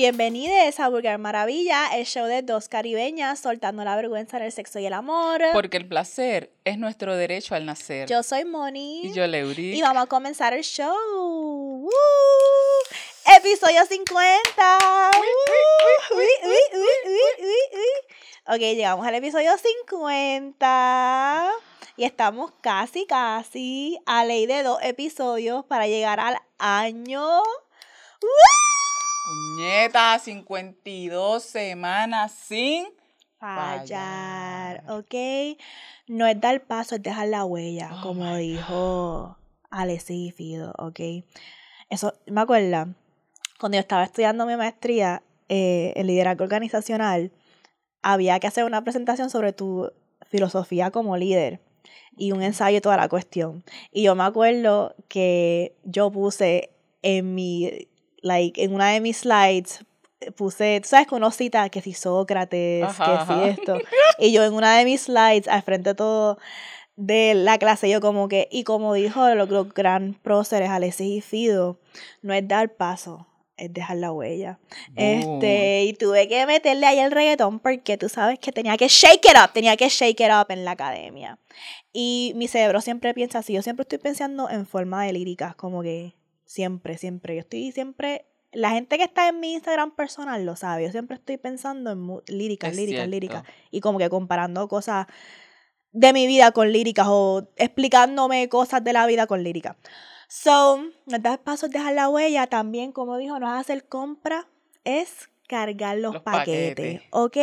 Bienvenidos a Vulgar Maravilla, el show de dos caribeñas soltando la vergüenza en el sexo y el amor. Porque el placer es nuestro derecho al nacer. Yo soy Moni. y yo, Leuri. Y vamos a comenzar el show. ¡Woo! Episodio 50. ¡Woo! Uy, uy, uy, uy, uy, uy. Ok, llegamos al episodio 50. Y estamos casi, casi a ley de dos episodios para llegar al año. ¡Woo! Puñeta, 52 semanas sin fallar, Fallar. ¿ok? No es dar paso, es dejar la huella, Oh como dijo Alessi y Fido, ¿ok? Eso, me acuerdo, cuando yo estaba estudiando mi maestría eh, en liderazgo organizacional, había que hacer una presentación sobre tu filosofía como líder y un ensayo y toda la cuestión. Y yo me acuerdo que yo puse en mi, like, en una de mis slides, puse, tú sabes que uno cita que si Sócrates, Ajá, que ajá. si esto. Y yo en una de mis slides, al frente de todo de la clase, yo como que, y como dijo los, los gran próceres Alexis y Fido, no es dar paso, es dejar la huella. Este, y tuve que meterle ahí el reggaetón porque tú sabes que tenía que shake it up, tenía que shake it up en la academia. Y mi cerebro siempre piensa así, yo siempre estoy pensando en forma de líricas, como que siempre, siempre, yo estoy siempre, la gente que está en mi Instagram personal lo sabe, yo siempre estoy pensando en líricas, Es líricas, cierto. líricas, y como que comparando cosas de mi vida con líricas o explicándome cosas de la vida con líricas. So, no es dar pasos, dejar la huella. También, como dijo, no es hacer compra, es cargar los, Los paquetes. paquetes. ¿Ok?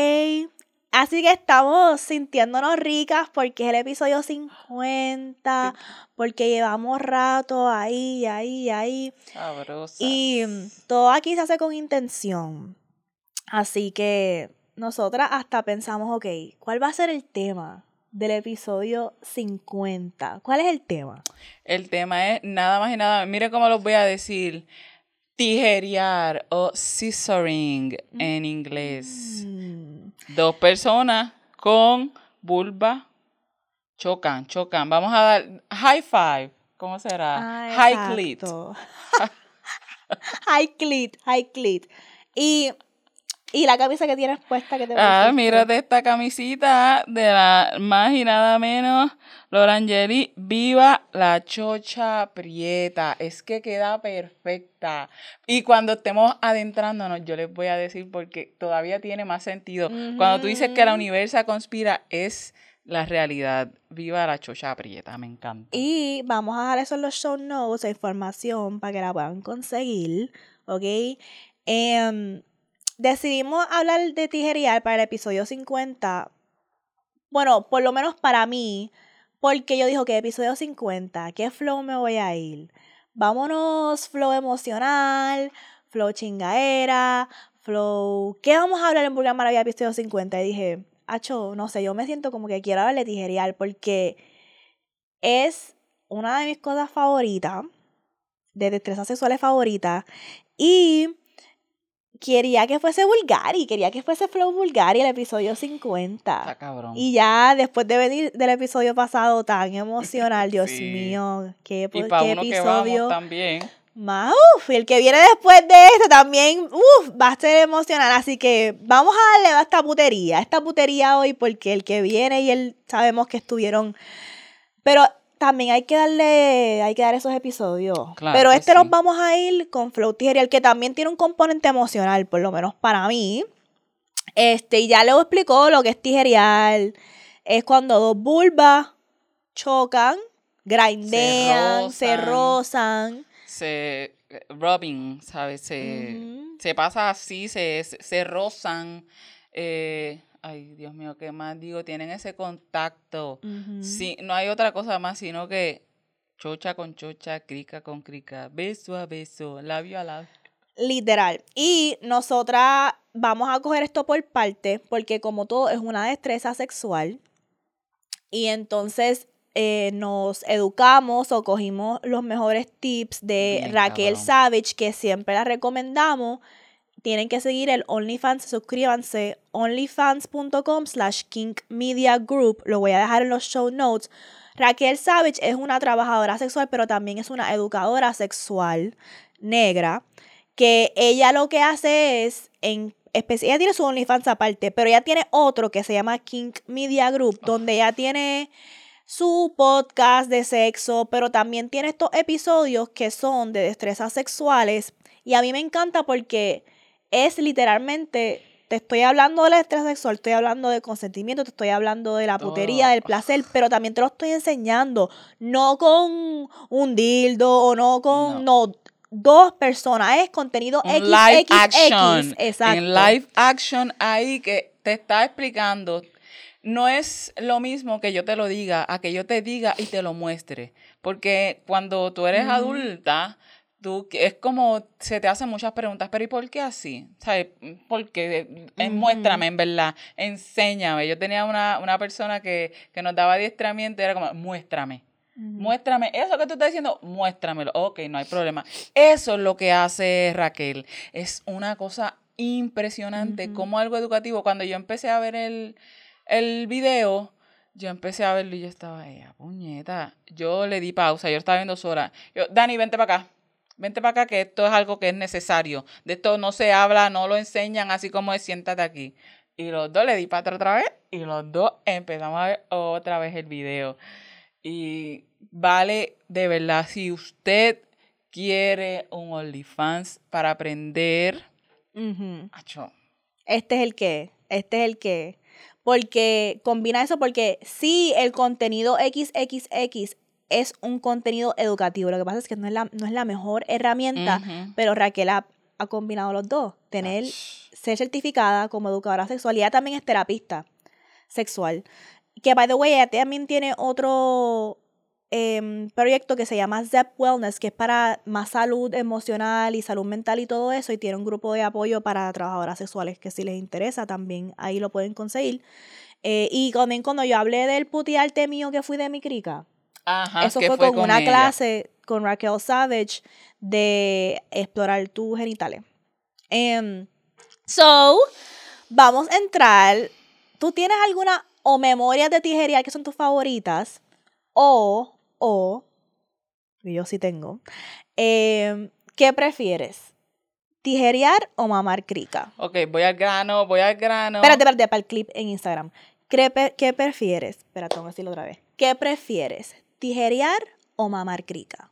Así que estamos sintiéndonos ricas porque es el episodio 50, porque llevamos rato ahí, ahí, ahí. Sabrosa. Y todo aquí se hace con intención. Así que nosotras hasta pensamos, ok, ¿cuál va a ser el tema del episodio 50? ¿Cuál es el tema? El tema es nada más y nada. Mire cómo los voy a decir. Tijerear o scissoring en inglés. Mm, Dos personas con vulva chocan, chocan. Vamos a dar high five. ¿Cómo será? ah, high clit. high clit, high clit. Y, y la camisa que tienes puesta que te Ah, pusiste? mírate esta camisita de la más y nada menos Lorangeli. Viva la chocha prieta. Es que queda perfecta. Y cuando estemos adentrándonos, yo les voy a decir porque todavía tiene más sentido. Cuando tú dices que la universa conspira, es la realidad. Viva la chocha prieta. Me encanta. Y vamos a dejar eso en los show notes, información para que la puedan conseguir, ¿ok? Em, decidimos hablar de tijerear para el episodio 50. Bueno, por lo menos para mí, porque yo digo que episodio 50, ¿qué flow me voy a ir? Vámonos, flow emocional, flow chingaera, flow... ¿Qué vamos a hablar en Burger Maravilla episodio 50? Y dije, acho, no sé, yo me siento como que quiero hablar de tijerear porque es una de mis cosas favoritas, de destrezas sexuales favoritas, y quería que fuese vulgar y quería que fuese flow vulgar y el episodio 50. Está cabrón. Y ya después de venir del episodio pasado tan emocional, Dios Sí. mío, qué, Y po- para qué uno que episodio vamos también. más. Uf, y el que viene después de este también, uf, va a ser emocional. Así que vamos a darle a esta putería, a esta putería hoy, porque el que viene y él sabemos que estuvieron. Pero también hay que darle, hay que dar esos episodios. Claro Pero este nos sí. vamos a ir con Flow Tijerial, que también tiene un componente emocional, por lo menos para mí. Este, y ya le explicó lo que es tijerial. Es cuando dos vulvas chocan, grindean, se rozan. rozan. Se. Rubbing, ¿sabes? Se. Se pasa así, se, se, se rozan. eh, ay, Dios mío, ¿qué más digo? Tienen ese contacto. Sí, no hay otra cosa más, sino que chocha con chocha, crica con crica, beso a beso, labio a labio. Literal. Y nosotras vamos a coger esto por parte, porque como todo es una destreza sexual, y entonces eh, nos educamos o cogimos los mejores tips de Bien, Raquel cabrón. Savage, que siempre la recomendamos. Tienen que seguir el OnlyFans, suscríbanse, onlyfans.com slash Kink Media Group. Lo voy a dejar en los show notes. Raquel Savage es una trabajadora sexual, pero también es una educadora sexual negra que ella lo que hace es, en ella tiene su OnlyFans aparte, pero ella tiene otro que se llama King Media Group, donde ella tiene su podcast de sexo, pero también tiene estos episodios que son de destrezas sexuales. Y a mí me encanta porque es literalmente, te estoy hablando de la destreza sexual, estoy hablando de consentimiento, te estoy hablando de la putería, del placer, pero también te lo estoy enseñando, no con un dildo o no con, no, dos personas, es contenido Un X, live X, action. X, exacto. En live action ahí que te está explicando. No es lo mismo que yo te lo diga, a que yo te diga y te lo muestre. Porque cuando tú eres adulta, tú es como se te hacen muchas preguntas, pero ¿y por qué así? ¿Sabes? Porque eh, Ujú. muéstrame, en verdad, enséñame. Yo tenía una, una persona que, que nos daba adiestramiento y era como, muéstrame. Muéstrame eso que tú estás diciendo, muéstramelo. Ok, no hay problema. Eso es lo que hace Raquel. Es una cosa impresionante. Como algo educativo. Cuando yo empecé a ver el, el video, yo empecé a verlo y yo estaba, ella, puñeta. Yo le di pausa, yo estaba viendo sola. Yo, Dani, vente para acá. Vente para acá que esto es algo que es necesario. De esto no se habla, no lo enseñan así como es, siéntate aquí. Y los dos le di para atrás otra vez y los dos empezamos a ver otra vez el video. Y vale, de verdad, si usted quiere un OnlyFans para aprender, Ujú. acho, Este es el que, este es el que. Porque combina eso porque sí, el contenido XXX es un contenido educativo. Lo que pasa es que no es la, no es la mejor herramienta, pero Raquel ha, ha combinado los dos. Tener, ach, ser certificada como educadora sexual y ella también es terapista sexual. Que, by the way, ella también tiene otro em, proyecto que se llama ZEP Wellness, que es para más salud emocional y salud mental y todo eso, y tiene un grupo de apoyo para trabajadoras sexuales que si les interesa también ahí lo pueden conseguir. Eh, y también cuando yo hablé del putearte mío que fui de mi crica, Ajá, eso fue, con, una ella. clase con Raquel Savage de explorar tus genitales. Em, so, vamos a entrar. ¿Tú tienes alguna o memorias de tijería que son tus favoritas? O, o, yo sí tengo, em, ¿qué prefieres? ¿Tijerear o mamar crica? Ok, voy al grano, voy al grano. Espérate, espérate, para el clip en Instagram. ¿Qué, qué prefieres? Espérate, vamos a decirlo otra vez. ¿Qué prefieres? ¿Tijerear o mamar crica?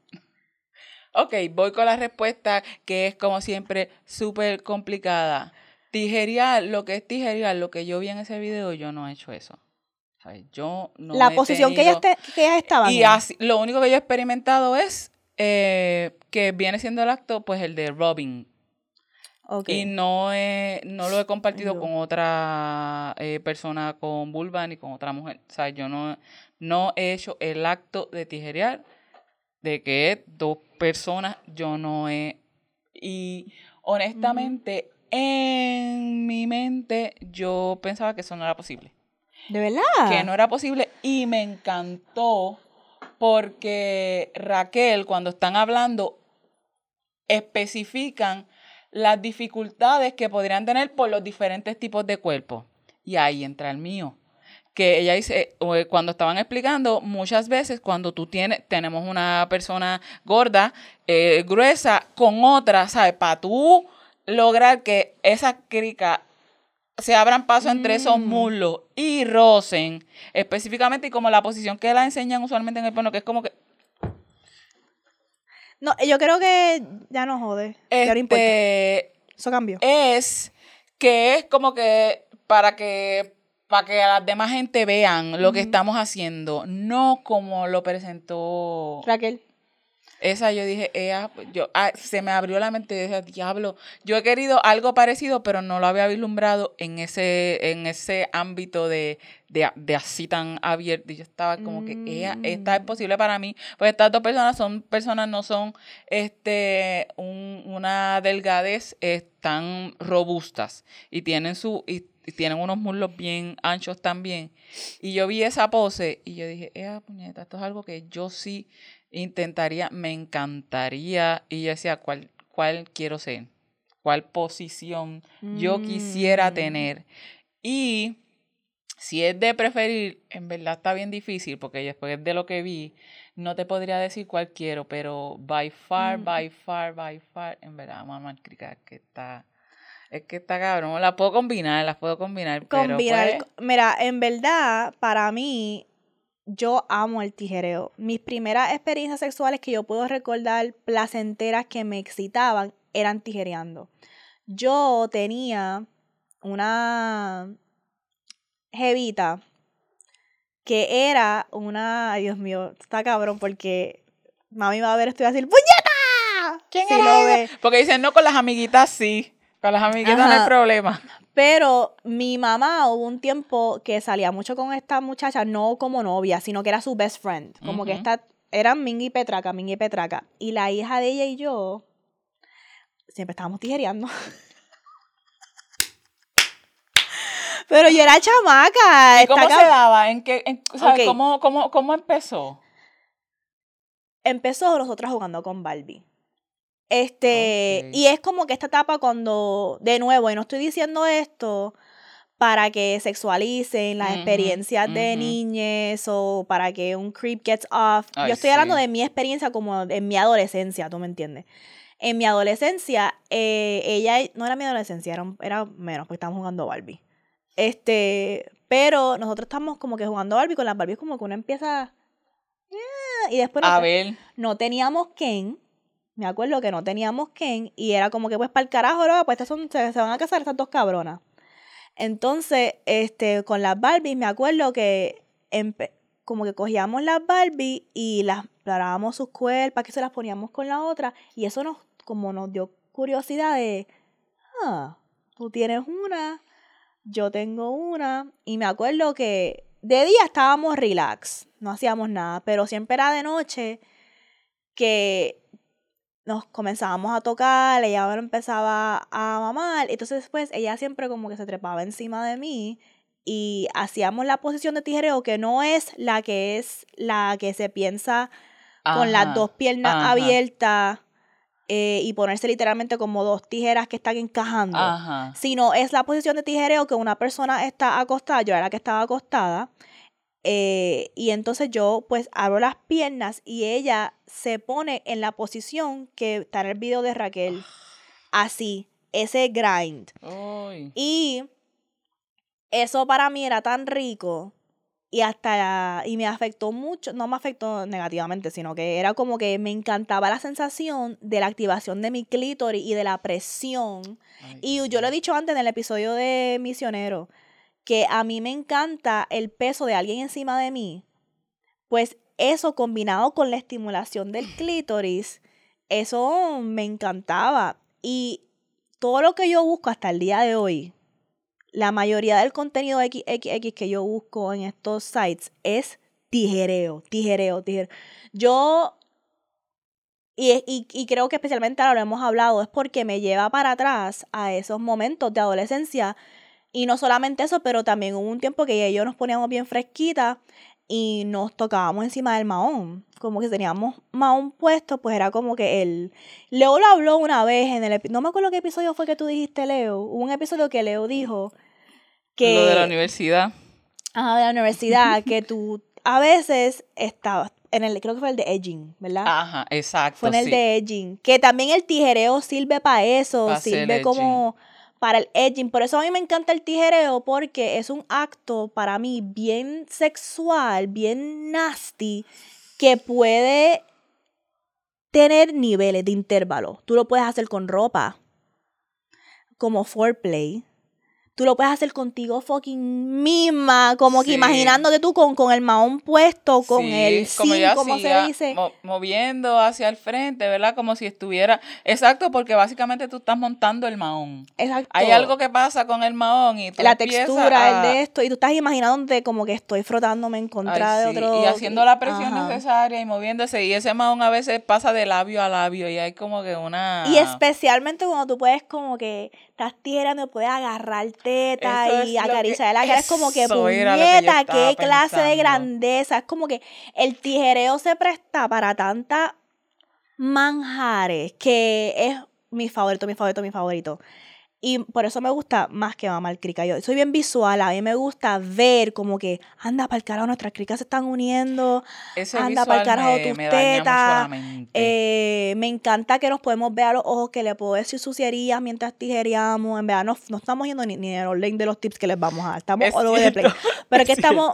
Ok, voy con la respuesta que es como siempre súper complicada. Tijerear, lo que es tijerear, lo que yo vi en ese video, yo no he hecho eso. ¿Sabes? Yo no la he posición que ellas, tenido- te- que ellas estaban Y así, lo único que yo he experimentado es eh, que viene siendo el acto, pues el de Robin. Ok. Y no, he- no lo he compartido Yo. con otra eh, persona con vulva ni con otra mujer. O sea, yo no, no he hecho el acto de tijerear de que dos personas, yo no he... Y honestamente, en mi mente, yo pensaba que eso no era posible ¿De verdad? que no era posible y me encantó porque Raquel cuando están hablando especifican las dificultades que podrían tener por los diferentes tipos de cuerpos. Y ahí entra el mío. Que ella dice, eh, cuando estaban explicando, muchas veces cuando tú tienes, tenemos una persona gorda, eh, gruesa, con otra, ¿sabes? Para tú lograr que esa crica se abran paso entre esos Mm. muslos y rocen específicamente y como la posición que la enseñan usualmente en el porno, que es como que No, yo creo que ya no jode. Ya no importa. este, Eso cambió. es que es como que para que para que las demás gente vean lo que estamos haciendo, no como lo presentó Raquel. esa yo dije, ella, yo, ah, se me abrió la mente y dije, diablo, yo he querido algo parecido, pero no lo había vislumbrado en ese, en ese ámbito de, de, de así tan abierto. Y yo estaba como que, ella, esta es Mm. posible para mí. Pues estas dos personas son personas, no son este un- una delgadez tan robustas y tienen su, y tienen unos muslos bien anchos también. Y yo vi esa pose y yo dije, ¡eh, puñeta! Esto es algo que yo sí intentaría, me encantaría. Y yo decía, ¿cuál, cuál quiero ser? ¿Cuál posición yo quisiera Mm. tener? Y si es de preferir, en verdad está bien difícil, porque después de lo que vi, no te podría decir cuál quiero, pero by far, by far, by far, en verdad, mamá, que está... Es que está cabrón, las puedo combinar, las puedo combinar. Combinar, pero pues mira, en verdad, para mí, yo amo el tijereo. Mis primeras experiencias sexuales que yo puedo recordar placenteras que me excitaban eran tijereando. Yo tenía una jevita que era una, ay Dios mío, está cabrón porque mami va a ver esto y va a decir, ¡puñeta! ¿Quién era Porque dicen, no, con las amiguitas sí, con las amiguitas no hay problema. Pero mi mamá hubo un tiempo que salía mucho con esta muchacha, no como novia, sino que era su best friend. Como que esta, eran Mingy y Petraca, Mingy y Petraca. Y la hija de ella y yo siempre estábamos tijereando. Pero yo era chamaca. ¿Y cómo se daba? ¿En qué, ¿cómo, cómo, cómo empezó? Empezó nosotros jugando con Barbie. Este, y es como que esta etapa cuando, de nuevo, y no estoy diciendo esto para que sexualicen las experiencias de niñez o para que un creep gets off. Yo estoy hablando de mi experiencia como en mi adolescencia, ¿tú me entiendes? En mi adolescencia, eh, ella, no era mi adolescencia, era, era menos, porque estábamos jugando Barbie. Este, pero nosotros estamos como que jugando Barbie con las Barbies como que uno empieza... Eh", y después a ver. no teníamos Ken me acuerdo que no teníamos Ken y era como que pues para el carajo, ¿no? pues estas son, se, van a casar estas dos cabronas. Entonces, este, con las Barbies me acuerdo que como que cogíamos las Barbies y las parábamos sus cuerpos, que se las poníamos con la otra y eso nos como nos dio curiosidad de, ah, tú tienes una, yo tengo una y me acuerdo que de día estábamos relax, no hacíamos nada, pero siempre era de noche que nos comenzábamos a tocar, ella ahora empezaba a mamar, entonces después ella siempre como que se trepaba encima de mí y hacíamos la posición de tijereo que no es la que es la que se piensa con las dos piernas abiertas eh, y ponerse literalmente como dos tijeras que están encajando, sino es la posición de tijereo que una persona está acostada, yo era la que estaba acostada, eh, y entonces yo pues abro las piernas y ella se pone en la posición que está en el video de Raquel. Así, ese grind. Y eso para mí era tan rico y hasta y me afectó mucho, no me afectó negativamente, sino que era como que me encantaba la sensación de la activación de mi clítoris y de la presión. y yo lo he dicho antes en el episodio de Misionero que a mí me encanta el peso de alguien encima de mí, pues eso combinado con la estimulación del clítoris, eso me encantaba. Y todo lo que yo busco hasta el día de hoy, la mayoría del contenido XXX que yo busco en estos sites es tijereo, tijereo, tijereo. Yo, y, y, y creo que especialmente ahora lo hemos hablado, es porque me lleva para atrás a esos momentos de adolescencia y no solamente eso, pero también hubo un tiempo que yo nos poníamos bien fresquitas y nos tocábamos encima del mahón. Como que teníamos mahón puesto, pues era como que él. Leo lo habló una vez en el No me acuerdo qué episodio fue que tú dijiste, Leo. Hubo un episodio que Leo dijo que. Lo de la universidad. Ajá, de la universidad, que tú a veces estabas. En el, creo que fue el de edging, ¿verdad? Ajá, exacto. Fue en el de edging. Que también el tijereo sirve para eso, sirve como para el edging. Por eso a mí me encanta el tijereo porque es un acto para mí bien sexual, bien nasty, que puede tener niveles de intervalo. Tú lo puedes hacer con ropa, como foreplay tú lo puedes hacer contigo fucking misma, como que imaginándote tú con, con el mahón puesto, con el sí, como, se dice. moviendo hacia el frente, ¿verdad? Como si estuviera, exacto, porque básicamente tú estás montando el mahón. Exacto. Hay algo que pasa con el mahón y tú La textura, el de esto, y tú estás imaginándote como que estoy frotándome en contra de otro. Y haciendo la presión necesaria y moviéndose, y ese mahón a veces pasa de labio a labio y hay como que una... Y especialmente cuando tú puedes como que estás tirando, puedes agarrar teta y acariciar la cara. Es como que, puñeta, qué clase de grandeza. Es como que el tijereo se presta para tanta manjares que es mi favorito, mi favorito, mi favorito. Y por eso me gusta más que mamar crica. Yo soy bien visual, a mí me gusta ver como que, anda para el carajo, nuestras cricas se están uniendo, Ese anda para el carajo me, tus me tetas. Eh, me encanta que nos podemos ver a los ojos, que le puedo decir sucierías mientras tijereamos. En verdad, no, no estamos yendo ni, ni en el link de los tips que les vamos a dar. Estamos Es all over the place. Pero es que es estamos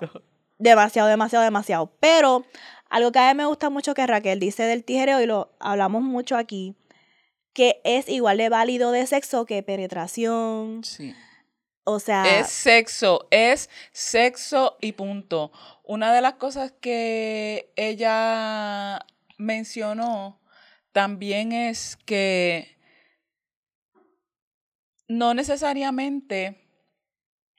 demasiado, demasiado, demasiado. Pero algo que a mí me gusta mucho que Raquel dice del tijereo, y lo hablamos mucho aquí, que es igual de válido de sexo que penetración. Sí. O sea, Es sexo, es sexo y punto. Una de las cosas que ella mencionó también es que no necesariamente,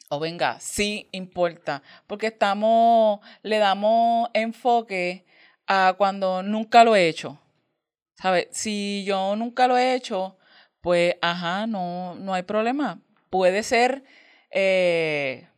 o venga, sí importa, porque estamos, le damos enfoque a cuando nunca lo he hecho. ¿Sabes? Si yo nunca lo he hecho, pues, ajá, no, no hay problema. Puede ser eh,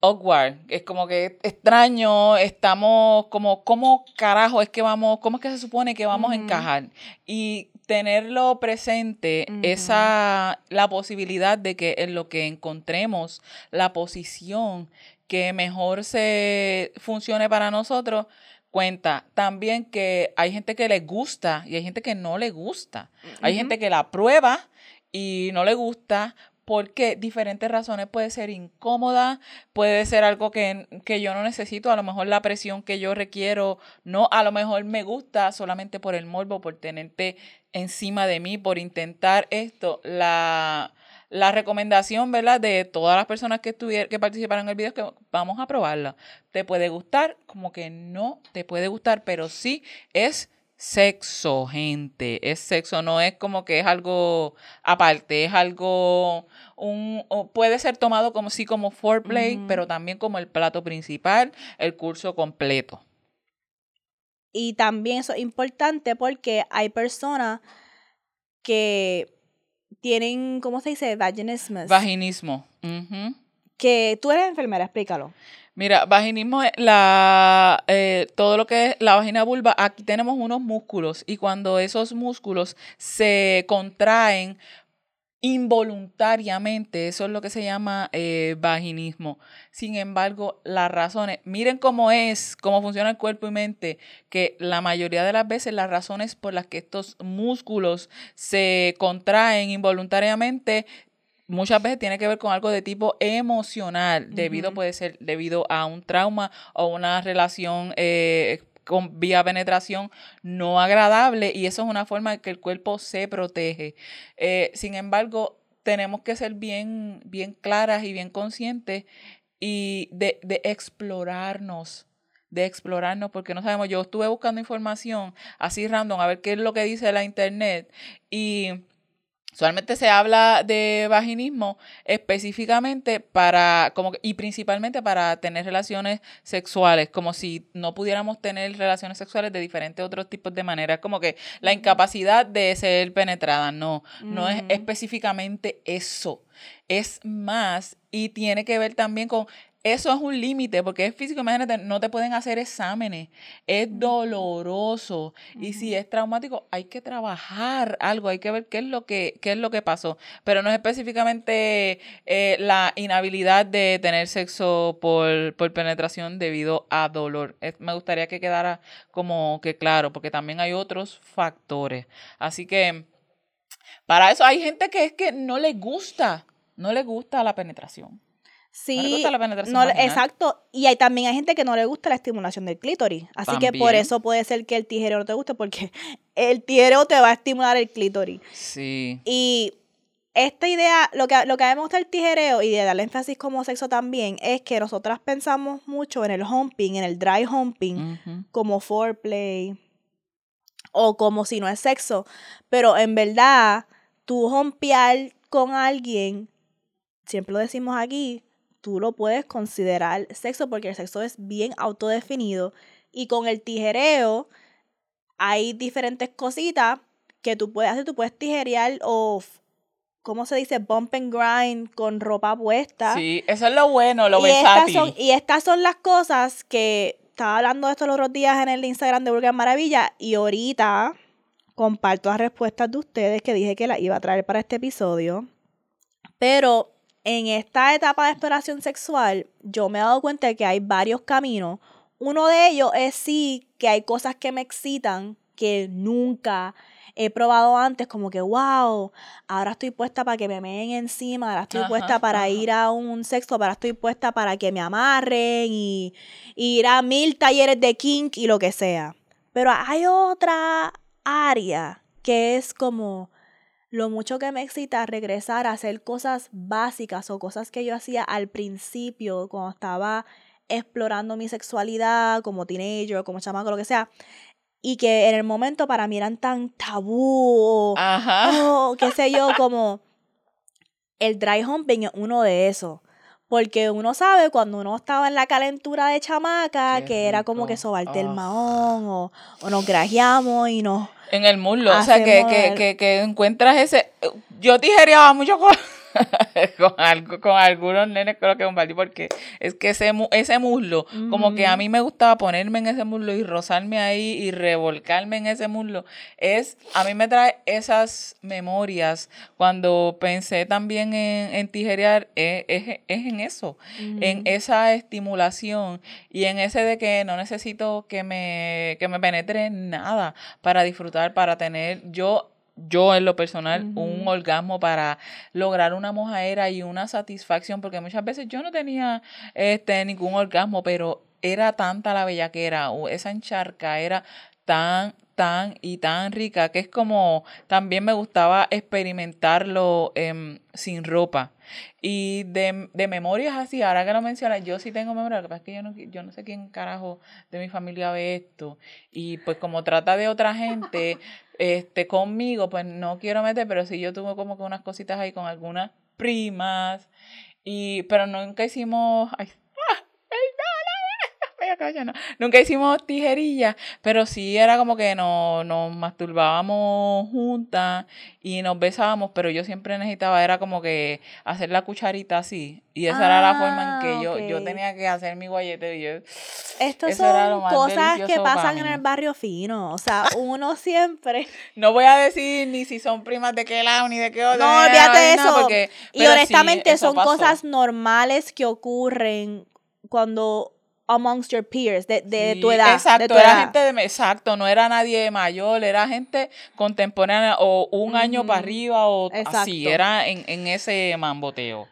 awkward, es como que extraño, estamos como, ¿cómo carajo es que vamos, cómo es que se supone que vamos a encajar? Y tenerlo presente, esa, la posibilidad de que en lo que encontremos la posición que mejor se funcione para nosotros, cuenta también que hay gente que le gusta y hay gente que no le gusta. Hay gente que la prueba y no le gusta porque diferentes razones puede ser incómoda, puede ser algo que, que yo no necesito, a lo mejor la presión que yo requiero, no, a lo mejor me gusta solamente por el morbo, por tenerte encima de mí, por intentar esto. La, la recomendación, ¿verdad? De todas las personas que, que participaron en el video es que vamos a probarla. Te puede gustar, como que no te puede gustar, pero sí es sexo, gente. Es sexo, no es como que es algo aparte, es algo, un, o puede ser tomado como sí como foreplay, pero también como el plato principal, el curso completo. Y también eso es importante porque hay personas que tienen, ¿cómo se dice? Vaginismus. Vaginismo. que tú eres enfermera, explícalo. Mira, vaginismo es la, eh, todo lo que es la vagina vulva, aquí tenemos unos músculos y cuando esos músculos se contraen involuntariamente, eso es lo que se llama eh, vaginismo. Sin embargo, las razones, miren cómo es, cómo funciona el cuerpo y mente, que la mayoría de las veces las razones por las que estos músculos se contraen involuntariamente muchas veces tiene que ver con algo de tipo emocional, debido puede ser debido a un trauma o una relación eh, con vía penetración no agradable y eso es una forma de que el cuerpo se protege. Eh, sin embargo, tenemos que ser bien, bien claras y bien conscientes y de, de explorarnos de explorarnos porque no sabemos, yo estuve buscando información así random a ver qué es lo que dice la internet y Solamente se habla de vaginismo específicamente para, como y principalmente para tener relaciones sexuales, como si no pudiéramos tener relaciones sexuales de diferentes otros tipos de maneras, como que la incapacidad de ser penetrada, no, no es específicamente eso, es más y tiene que ver también con, eso es un límite, porque es físico, imagínate, no te pueden hacer exámenes, es doloroso, y si es traumático, hay que trabajar algo, hay que ver qué es lo que, qué es lo que pasó. Pero no es específicamente eh, la inhabilidad de tener sexo por, por penetración debido a dolor. Es- me gustaría que quedara como que claro, porque también hay otros factores. Así que para eso hay gente que es que no le gusta, no le gusta la penetración. Sí, No le gusta la penetración no exacto. Y hay, también hay gente que no le gusta la estimulación del clítoris. Así que por eso puede ser que el tijero no te guste, porque el tijero te va a estimular el clítoris. Sí. Y esta idea, lo que, lo que a mí me gusta del tijereo y de darle énfasis como sexo también, es que nosotras pensamos mucho en el humping, en el dry humping, como foreplay o como si no es sexo. Pero en verdad, tú humpear con alguien, siempre lo decimos aquí, tú lo puedes considerar sexo porque el sexo es bien autodefinido. Y con el tijereo hay diferentes cositas que tú puedes hacer. Tú puedes tijerear o, ¿cómo se dice? Bump and grind con ropa puesta. Sí, eso es lo bueno, lo y, estas son, y estas son las cosas que estaba hablando de esto los otros días en el Instagram de Burger Maravilla y ahorita comparto las respuestas de ustedes que dije que las iba a traer para este episodio. Pero en esta etapa de exploración sexual, yo me he dado cuenta de que hay varios caminos. Uno de ellos es sí que hay cosas que me excitan que nunca he probado antes, como que, wow, ahora estoy puesta para que me meen encima, ahora estoy puesta para ir a un sexo, ahora estoy puesta para que me amarren y, y ir a mil talleres de kink y lo que sea. Pero hay otra área que es como lo mucho que me excita regresar a hacer cosas básicas o cosas que yo hacía al principio cuando estaba explorando mi sexualidad como teenager, como chamaco, lo que sea. Y que en el momento para mí eran tan tabú o, qué sé yo, como el dry humping es uno de esos. Porque uno sabe cuando uno estaba en la calentura de chamaca, que era como que sobarte el mahón, o, o nos grajeamos y nos en el muslo. O sea, que, que, que, que, encuentras ese. Yo tijereaba mucho con. con, algo, con algunos nenes creo que compartí porque es que ese, ese muslo, como que a mí me gustaba ponerme en ese muslo y rozarme ahí y revolcarme en ese muslo, es, a mí me trae esas memorias cuando pensé también en, en tijerear, es, es, en eso, en esa estimulación y en ese de que no necesito que me, que me penetre nada para disfrutar, para tener, yo yo en lo personal un orgasmo para lograr una mojadera y una satisfacción porque muchas veces yo no tenía este ningún orgasmo pero era tanta la bellaquera o esa encharca era tan tan y tan rica que es como también me gustaba experimentarlo em, sin ropa y de, de, memorias así, ahora que lo mencionas, yo sí tengo memoria, lo que pasa es que yo no, yo no sé quién carajo de mi familia ve esto. Y pues como trata de otra gente, este, conmigo, pues no quiero meter, pero sí yo tuve como que unas cositas ahí con algunas primas. Y, pero nunca hicimos, Nunca hicimos tijerillas, pero sí era como que nos, nos masturbábamos juntas y nos besábamos, pero yo siempre necesitaba, era como que hacer la cucharita así. Y esa era la forma en que ah, yo, yo tenía que hacer mi guayete. Y yo, Estos son cosas que pasan en el barrio fino. O sea, uno siempre. No voy a decir ni si son primas de qué lado ni de qué otro. No, olvídate de eso. y honestamente son cosas normales que ocurren cuando amongst your peers, de, de tu edad. Exacto, era gente de, exacto, no era nadie mayor, era gente contemporánea o un año para arriba o así, era en, en ese mamboteo.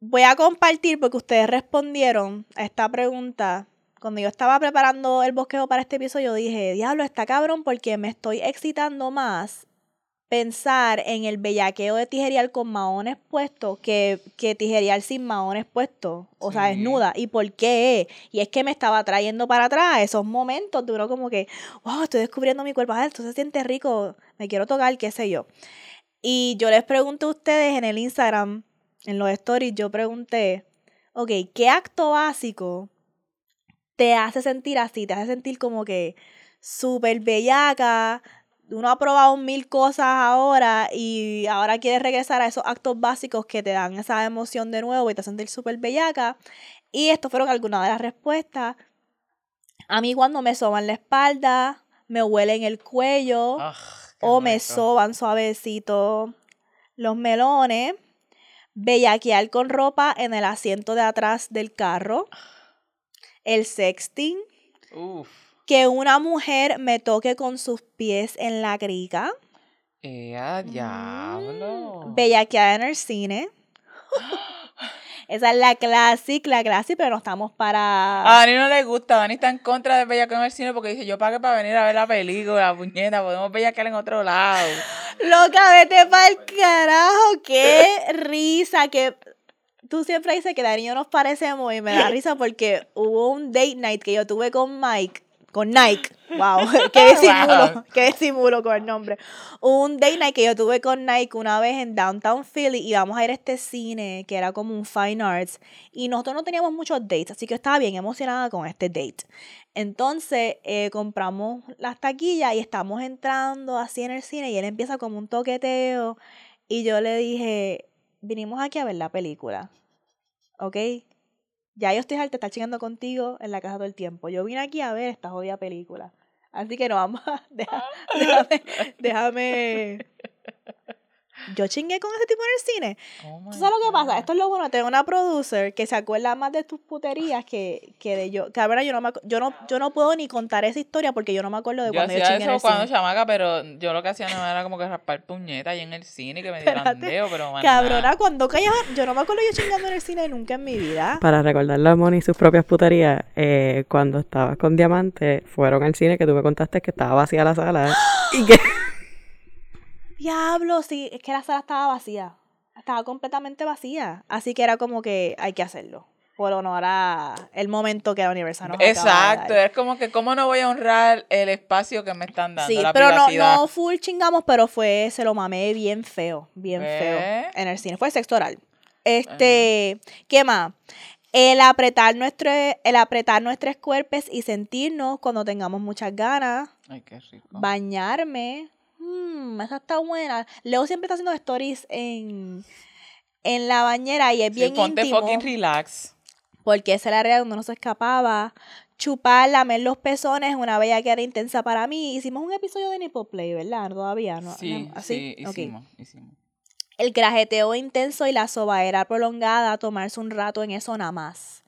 Voy a compartir porque ustedes respondieron a esta pregunta. Cuando yo estaba preparando el bosquejo para este episodio, dije, diablo, está cabrón porque me estoy excitando más pensar en el bellaqueo de tijerial con maones puestos que, que tijerial sin maones puestos, o sea, desnuda. ¿Y por qué? Y es que me estaba trayendo para atrás esos momentos duró como que, wow, estoy descubriendo mi cuerpo, ah, esto se siente rico, me quiero tocar, qué sé yo. Y yo les pregunté a ustedes en el Instagram, en los stories, yo pregunté, ok, ¿qué acto básico te hace sentir así? Te hace sentir como que súper bellaca, uno ha probado mil cosas ahora y ahora quieres regresar a esos actos básicos que te dan esa emoción de nuevo y te hacen sentir súper bellaca. Y estas fueron algunas de las respuestas. A mí cuando me soban la espalda, me huelen el cuello o me soban suavecito los melones, bellaquear con ropa en el asiento de atrás del carro, el sexting. Uf que una mujer me toque con sus pies en la crica. ¡Eh, diablo! Mm, bellaqueada en el cine. Esa es la clásica, la clásica, pero no estamos para. A Dani no le gusta, Dani está en contra de bellaquear en el cine porque dice: Yo pagué para venir a ver la película, puñeta, podemos bellaquear en otro lado. Loca, vete para el carajo, qué risa, que tú siempre dices que Dani y yo nos parecemos y me da risa porque hubo un date night que yo tuve con Mike con Nike. Wow, qué disimulo, qué disimulo con el nombre. Un day night que yo tuve con Nike una vez en Downtown Philly y vamos a ir a este cine que era como un fine arts y nosotros no teníamos muchos dates, así que estaba bien emocionada con este date. Entonces eh, compramos las taquillas y estamos entrando así en el cine y él empieza como un toqueteo y yo le dije, vinimos aquí a ver la película, ¿ok? Ya yo estoy harta de estar chingando contigo en la casa todo el tiempo. Yo vine aquí a ver esta jodida película. Así que no, vamos a. déjame. déjame Yo chingué con ese tipo en el cine. Oh ¿Tú sabes lo que pasa? Esto es lo bueno, tengo una producer que se acuerda más de tus puterías que, que de yo. Que ahora yo no, me, yo, no, yo no puedo ni contar esa historia porque yo no me acuerdo de Yo cuando yo, hacía chingué en eso el cuando cine. chamaca, pero yo lo que hacía no era como que raspar puñetas ahí en el cine y que me dieran dedo, pero más Cabrona, nada. cuando callas, yo no me acuerdo yo chingando en el cine nunca en mi vida. Para recordarle a Moni sus propias puterías, eh, cuando estabas con Diamante, fueron al cine que tú me contaste que estaba vacía la sala y que Diablo, sí, es que la sala estaba vacía. Estaba completamente vacía. Así que era como que hay que hacerlo. Por honor a el momento que la universidad nos de Exacto, es como que cómo no voy a honrar el espacio que me están dando, Sí, la pero no, privacidad. no full chingamos, pero fue, se lo mamé bien feo, bien feo en el cine. Fue sexto oral. Este, ¿qué más? El apretar, nuestro, el apretar nuestros cuerpos y sentirnos cuando tengamos muchas ganas. Ay, qué rico. Bañarme. Mmm, esa está buena. Leo siempre está haciendo stories en, en la bañera y es Sí, bien ponte íntimo. fucking relax. Porque esa era la área donde no se escapaba. Chupar, lamer los pezones es una bella que era intensa para mí. Hicimos un episodio de Nipple Play, ¿verdad? Todavía, ¿no? Sí. ¿Así? sí, hicimos, hicimos. El grajeteo intenso y la sobaera prolongada, tomarse un rato en eso nada más.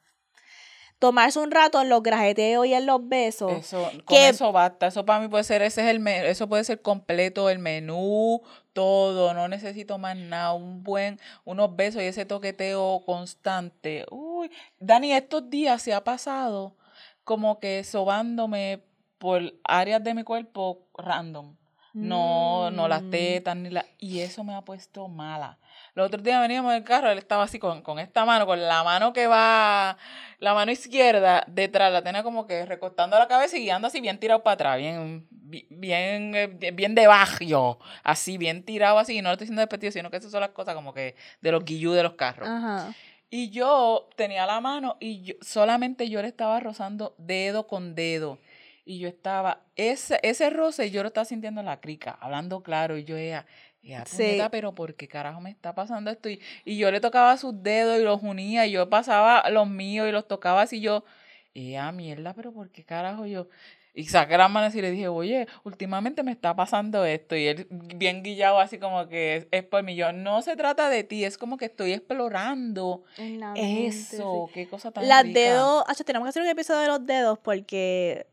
Tomarse un rato en los grajeteos y en los besos. Eso, con que- eso basta. Eso para mí puede ser, ese es el eso puede ser completo, el menú, todo. No necesito más nada. Un buen, unos besos y ese toqueteo constante. Uy, Dani, estos días se ha pasado como que sobándome por áreas de mi cuerpo random. No, no las Mm. tetas ni la. Y eso me ha puesto mala. Los otros días veníamos del carro, él estaba así con, con esta mano, con la mano que va, la mano izquierda detrás, la tenía como que recostando la cabeza y guiando así bien tirado para atrás, bien, bi- bien, eh, bien de bajo, así, bien tirado así. Y no lo estoy diciendo despectivo, sino que esas son las cosas como que de los guillú de los carros. Ajá. Y yo tenía la mano y yo, solamente yo le estaba rozando dedo con dedo. Y yo estaba, ese, ese roce yo lo estaba sintiendo en la crica, hablando claro. Y yo era, "Ea, Sí. puñeta, pero ¿por qué carajo me está pasando esto? Y, y yo le tocaba sus dedos y los unía y yo pasaba los míos y los tocaba así. Yo, ea, mierda, pero ¿por qué carajo yo? Y saqué las manos y le dije, oye, últimamente me está pasando esto. Y él bien guillado así como que es, es por mí. Yo, no se trata de ti, es como que estoy explorando mente, eso, sí. qué cosa tan Las rica. dedos, Acho, tenemos que hacer un episodio de los dedos porque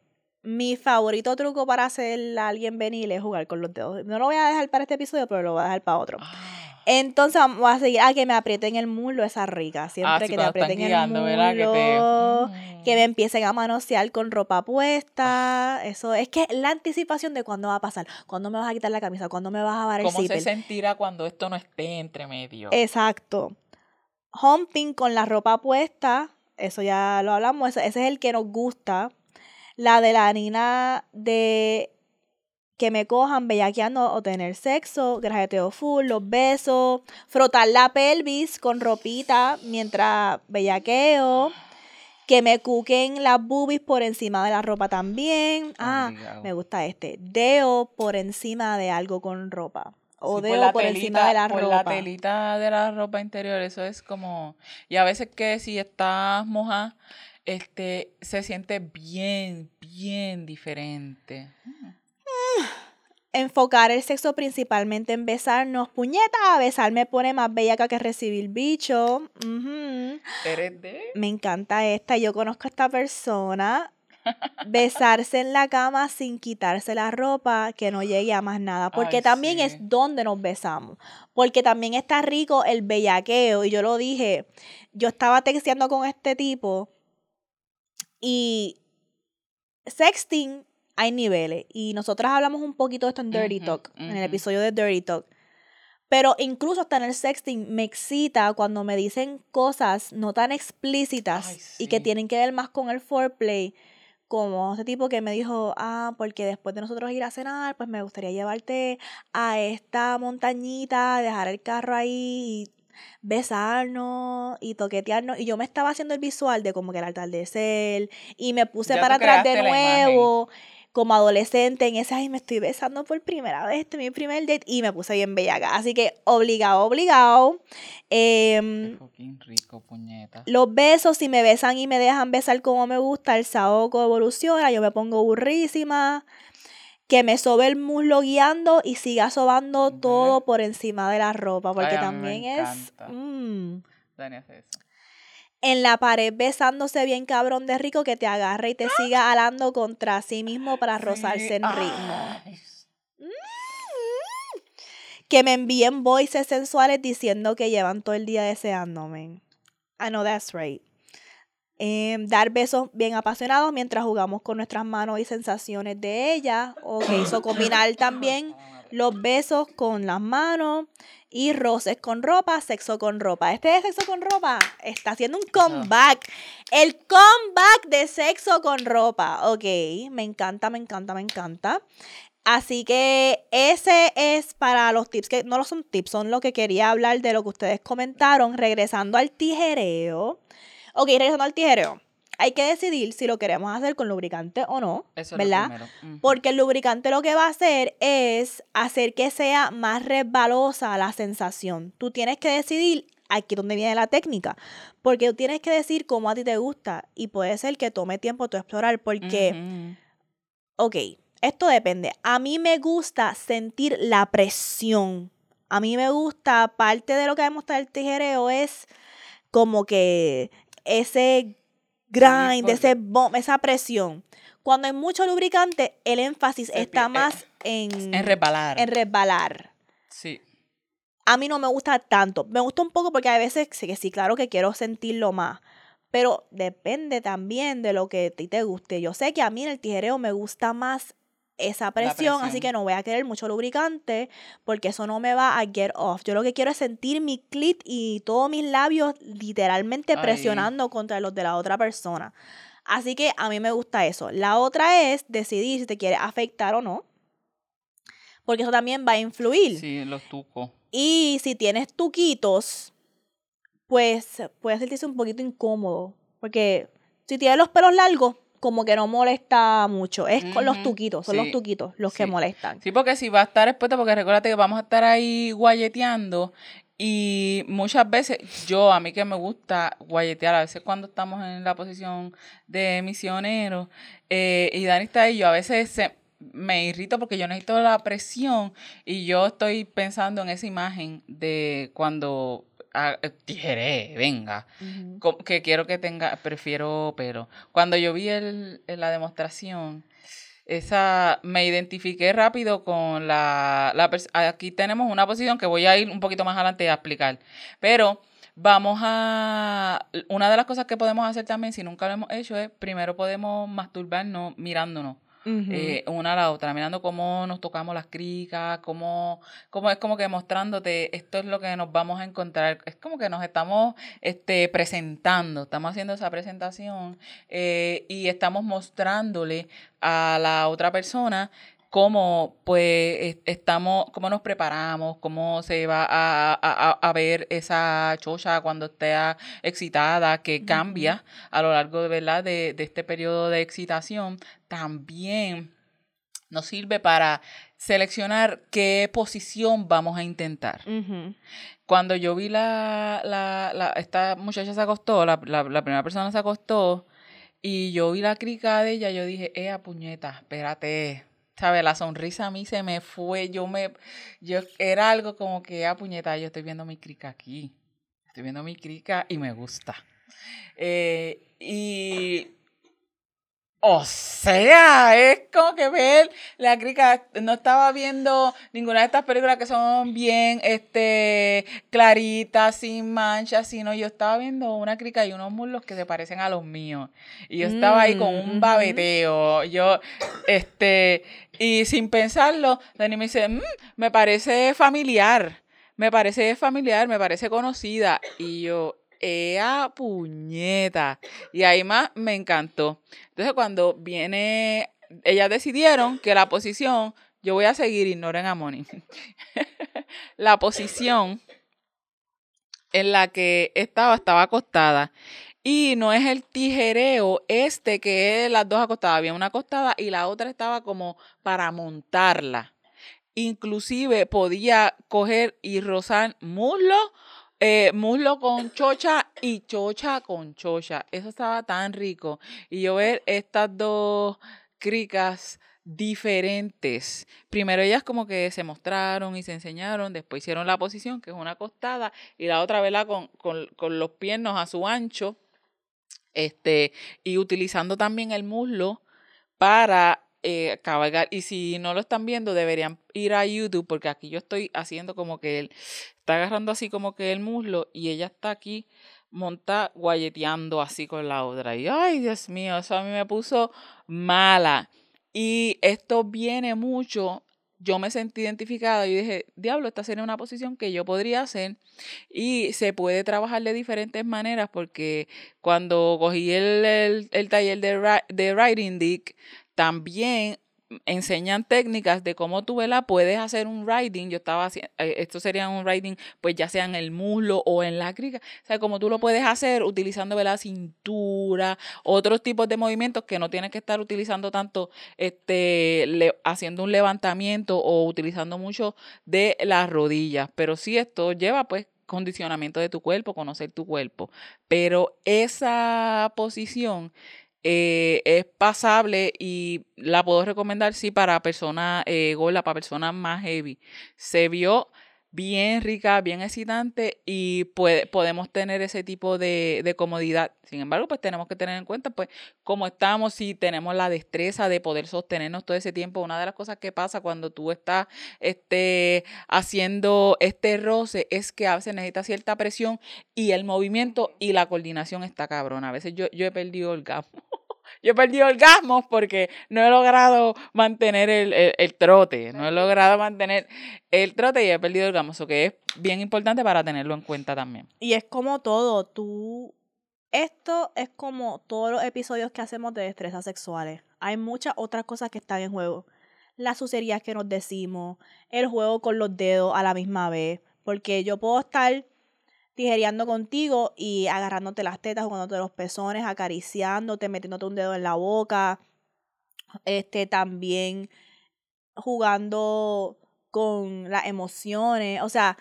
mi favorito truco para hacer a alguien venir es jugar con los dedos. No lo voy a dejar para este episodio, pero lo voy a dejar para otro. Ah, Entonces vamos a seguir. Ah, que me aprieten el muslo, esa rica. Siempre ah, sí, que te aprieten el ¿verdad? Que te... muslo. Mm. Que me empiecen a manosear con ropa puesta. Eso es que la anticipación de cuándo va a pasar. Cuándo me vas a quitar la camisa. Cuándo me vas a dar el ¿Cómo se sentirá cuando esto no esté entre medio? Exacto. Humping con la ropa puesta, eso ya lo hablamos, ese es el que nos gusta. La de la nina de que me cojan bellaqueando o tener sexo, grajeteo full, los besos, frotar la pelvis con ropita mientras bellaqueo, que me cuquen las boobies por encima de la ropa también. Ah, me gusta este, deo por encima de algo con ropa. O Sí, deo por, encima de la por ropa. la telita de la ropa interior, eso es como... Y a veces que si estás moja, este, se siente bien, bien diferente. enfocar el sexo principalmente en besarnos. Puñeta, besar me pone más bellaca que recibir bicho. Ujú. ¿Eres de...? Me encanta esta. Yo conozco a esta persona. Besarse en la cama sin quitarse la ropa, que no llegue a más nada. Porque Ay, también es donde nos besamos. Porque también está rico el bellaqueo. Y yo lo dije. Yo estaba texteando con este tipo. Y sexting hay niveles. Y nosotras hablamos un poquito de esto en Dirty Talk, en el episodio de Dirty Talk. Pero incluso hasta en el sexting me excita cuando me dicen cosas no tan explícitas Ay, y que tienen que ver más con el foreplay. Como ese tipo que me dijo, ah, porque después de nosotros ir a cenar, pues me gustaría llevarte a esta montañita, dejar el carro ahí y besarnos y toquetearnos. Y yo me estaba haciendo el visual de como que era el atardecer y me puse Ya para atrás de nuevo como adolescente en ese, ay, me estoy besando por primera vez, este es mi primer date, y me puse bien bellaca. Así que obligado, obligado. Em, rico, puñeta. los besos, si me besan y me dejan besar como me gusta, el saoco evoluciona, yo me pongo burrísima. Que me sobe el muslo guiando y siga sobando todo por encima de la ropa, porque Ay, también es... encanta. mm. Dani hace eso. en la pared besándose bien cabrón de rico que te agarre y te siga alando contra sí mismo para rozarse Sí, en ritmo. ay, Que me envíen voices sensuales diciendo que llevan todo el día deseándome. I know that's right. Em, dar besos bien apasionados mientras jugamos con nuestras manos y sensaciones de ella. Ok, so combinar también los besos con las manos y roces con ropa, sexo con ropa. Este de sexo con ropa está haciendo un comeback. El comeback de sexo con ropa. Ok, me encanta, me encanta, me encanta. Así que ese es para los tips, que no son tips, son lo que quería hablar de lo que ustedes comentaron, regresando al tijereo. Ok, regresando al tijereo. Hay que decidir si lo queremos hacer con lubricante o no, Eso es lo ¿verdad? primero. Ujú. Porque el lubricante lo que va a hacer es hacer que sea más resbalosa la sensación. Tú tienes que decidir aquí donde viene la técnica. Porque tú tienes que decir cómo a ti te gusta. Y puede ser que tome tiempo tú explorar. Porque, ok, esto depende. A mí me gusta sentir la presión. A mí me gusta, parte de lo que demuestra el tijereo es como que ese grind, ese bomb, esa presión. Cuando hay mucho lubricante, el énfasis Se está más en, En resbalar. en resbalar. Sí. A mí no me gusta tanto. Me gusta un poco porque a veces sí que sí, claro que quiero sentirlo más. Pero depende también de lo que a ti te guste. Yo sé que a mí en el tijereo me gusta más esa presión, así que no voy a querer mucho lubricante porque eso no me va a get off. Yo lo que quiero es sentir mi clit y todos mis labios literalmente presionando contra los de la otra persona. Así que a mí me gusta eso. La otra es decidir si te quiere afectar o no. Porque eso también va a influir. Sí, los tucos. Y si tienes tuquitos, pues puede sentirse un poquito incómodo. Porque si tienes los pelos largos, como que no molesta mucho. Es con los tuquitos, son los tuquitos los que molestan. Sí, porque si va a estar expuesta, porque recuérdate que vamos a estar ahí guayeteando y muchas veces yo, a mí que me gusta guayetear, a veces cuando estamos en la posición de misionero eh, y Dani está ahí, yo a veces se- me irrito porque yo necesito la presión y yo estoy pensando en esa imagen de cuando ah, tijeré, venga. Que quiero que tenga, prefiero pero. Cuando yo vi el, la demostración, esa me identifiqué rápido con la, la aquí tenemos una posición que voy a ir un poquito más adelante a explicar, pero vamos a una de las cosas que podemos hacer también si nunca lo hemos hecho es primero podemos masturbarnos mirándonos Eh, una a la otra, mirando cómo nos tocamos las cricas, cómo, cómo es como que mostrándote esto es lo que nos vamos a encontrar. Es como que nos estamos este, presentando, estamos haciendo esa presentación eh, y estamos mostrándole a la otra persona cómo pues es- estamos, cómo nos preparamos, cómo se va a, a- a- a ver esa chocha cuando esté excitada, que cambia a lo largo de, ¿verdad? de, de este periodo de excitación, también nos sirve para seleccionar qué posición vamos a intentar. Cuando yo vi la, la, la- esta muchacha se acostó, la, la, la primera persona se acostó, y yo vi la crica de ella, yo dije, ¡eh, puñeta! Espérate. ¿Sabes? La sonrisa a mí se me fue. Yo me. Yo era algo como que, ¡ah, puñeta! Yo estoy viendo mi crica aquí. Estoy viendo mi crica y me gusta. Eh, y. O sea, es como que ver la crica. No estaba viendo ninguna de estas películas que son bien este, claritas, sin manchas, sino yo estaba viendo una crica y unos muslos que se parecen a los míos. Y yo estaba ahí con Mm, un ujú. babeteo. Yo, este, y sin pensarlo, Dani me dice, "Mm, me parece familiar. Me parece familiar, me parece conocida. Y yo, ¡ea puñeta! Y ahí más me encantó. Entonces, cuando viene, ellas decidieron que la posición, yo voy a seguir, ignoren a Moni. la posición en la que estaba, estaba acostada. Y no es el tijereo este que es las dos acostadas. Había una acostada y la otra estaba como para montarla. Inclusive podía coger y rozar muslo, eh, muslo con chocha y chocha con chocha. Eso estaba tan rico. Y yo ver estas dos cricas diferentes. Primero ellas como que se mostraron y se enseñaron, después hicieron la posición, que es una acostada, y la otra, ¿verdad? Con, con, con los piernos a su ancho, este, y utilizando también el muslo para eh, cabalgar. Y si no lo están viendo, deberían ir a YouTube, porque aquí yo estoy haciendo como que él está agarrando así como que el muslo y ella está aquí monta guayeteando así con la otra. Y ay, Dios mío, eso a mí me puso mala. Y esto viene mucho. Yo me sentí identificada y dije, diablo, esta sería una posición que yo podría hacer y se puede trabajar de diferentes maneras porque cuando cogí el, el, taller de, de Writing Dick, también enseñan técnicas de cómo tú la puedes hacer un riding. Yo estaba haciendo, eh, esto sería un riding, pues ya sea en el muslo o en la crica. O sea, como tú lo puedes hacer utilizando la cintura, otros tipos de movimientos que no tienes que estar utilizando tanto, este, haciendo un levantamiento o utilizando mucho de las rodillas. Pero sí, esto lleva pues condicionamiento de tu cuerpo, conocer tu cuerpo. Pero esa posición eh, es pasable y la puedo recomendar, sí, para personas eh, para personas más heavy. Se vio bien rica, bien excitante y puede, podemos tener ese tipo de, de, comodidad. Sin embargo, pues tenemos que tener en cuenta, pues, cómo estamos, si tenemos la destreza de poder sostenernos todo ese tiempo. Una de las cosas que pasa cuando tú estás este, haciendo este roce es que a veces necesitas cierta presión y el movimiento y la coordinación está cabrona. A veces yo, yo he perdido el gapo. yo he perdido orgasmos porque no he logrado mantener el, trote, no he logrado mantener el trote y he perdido orgasmos, lo que es bien importante para tenerlo en cuenta también. Y es como todo, tú, esto es como todos los episodios que hacemos de destrezas sexuales. Hay muchas otras cosas que están en juego. Las sucerías que nos decimos, el juego con los dedos a la misma vez, porque yo puedo estar tijereando contigo y agarrándote las tetas, jugándote los pezones, acariciándote, metiéndote un dedo en la boca. Este también jugando con las emociones, o sea,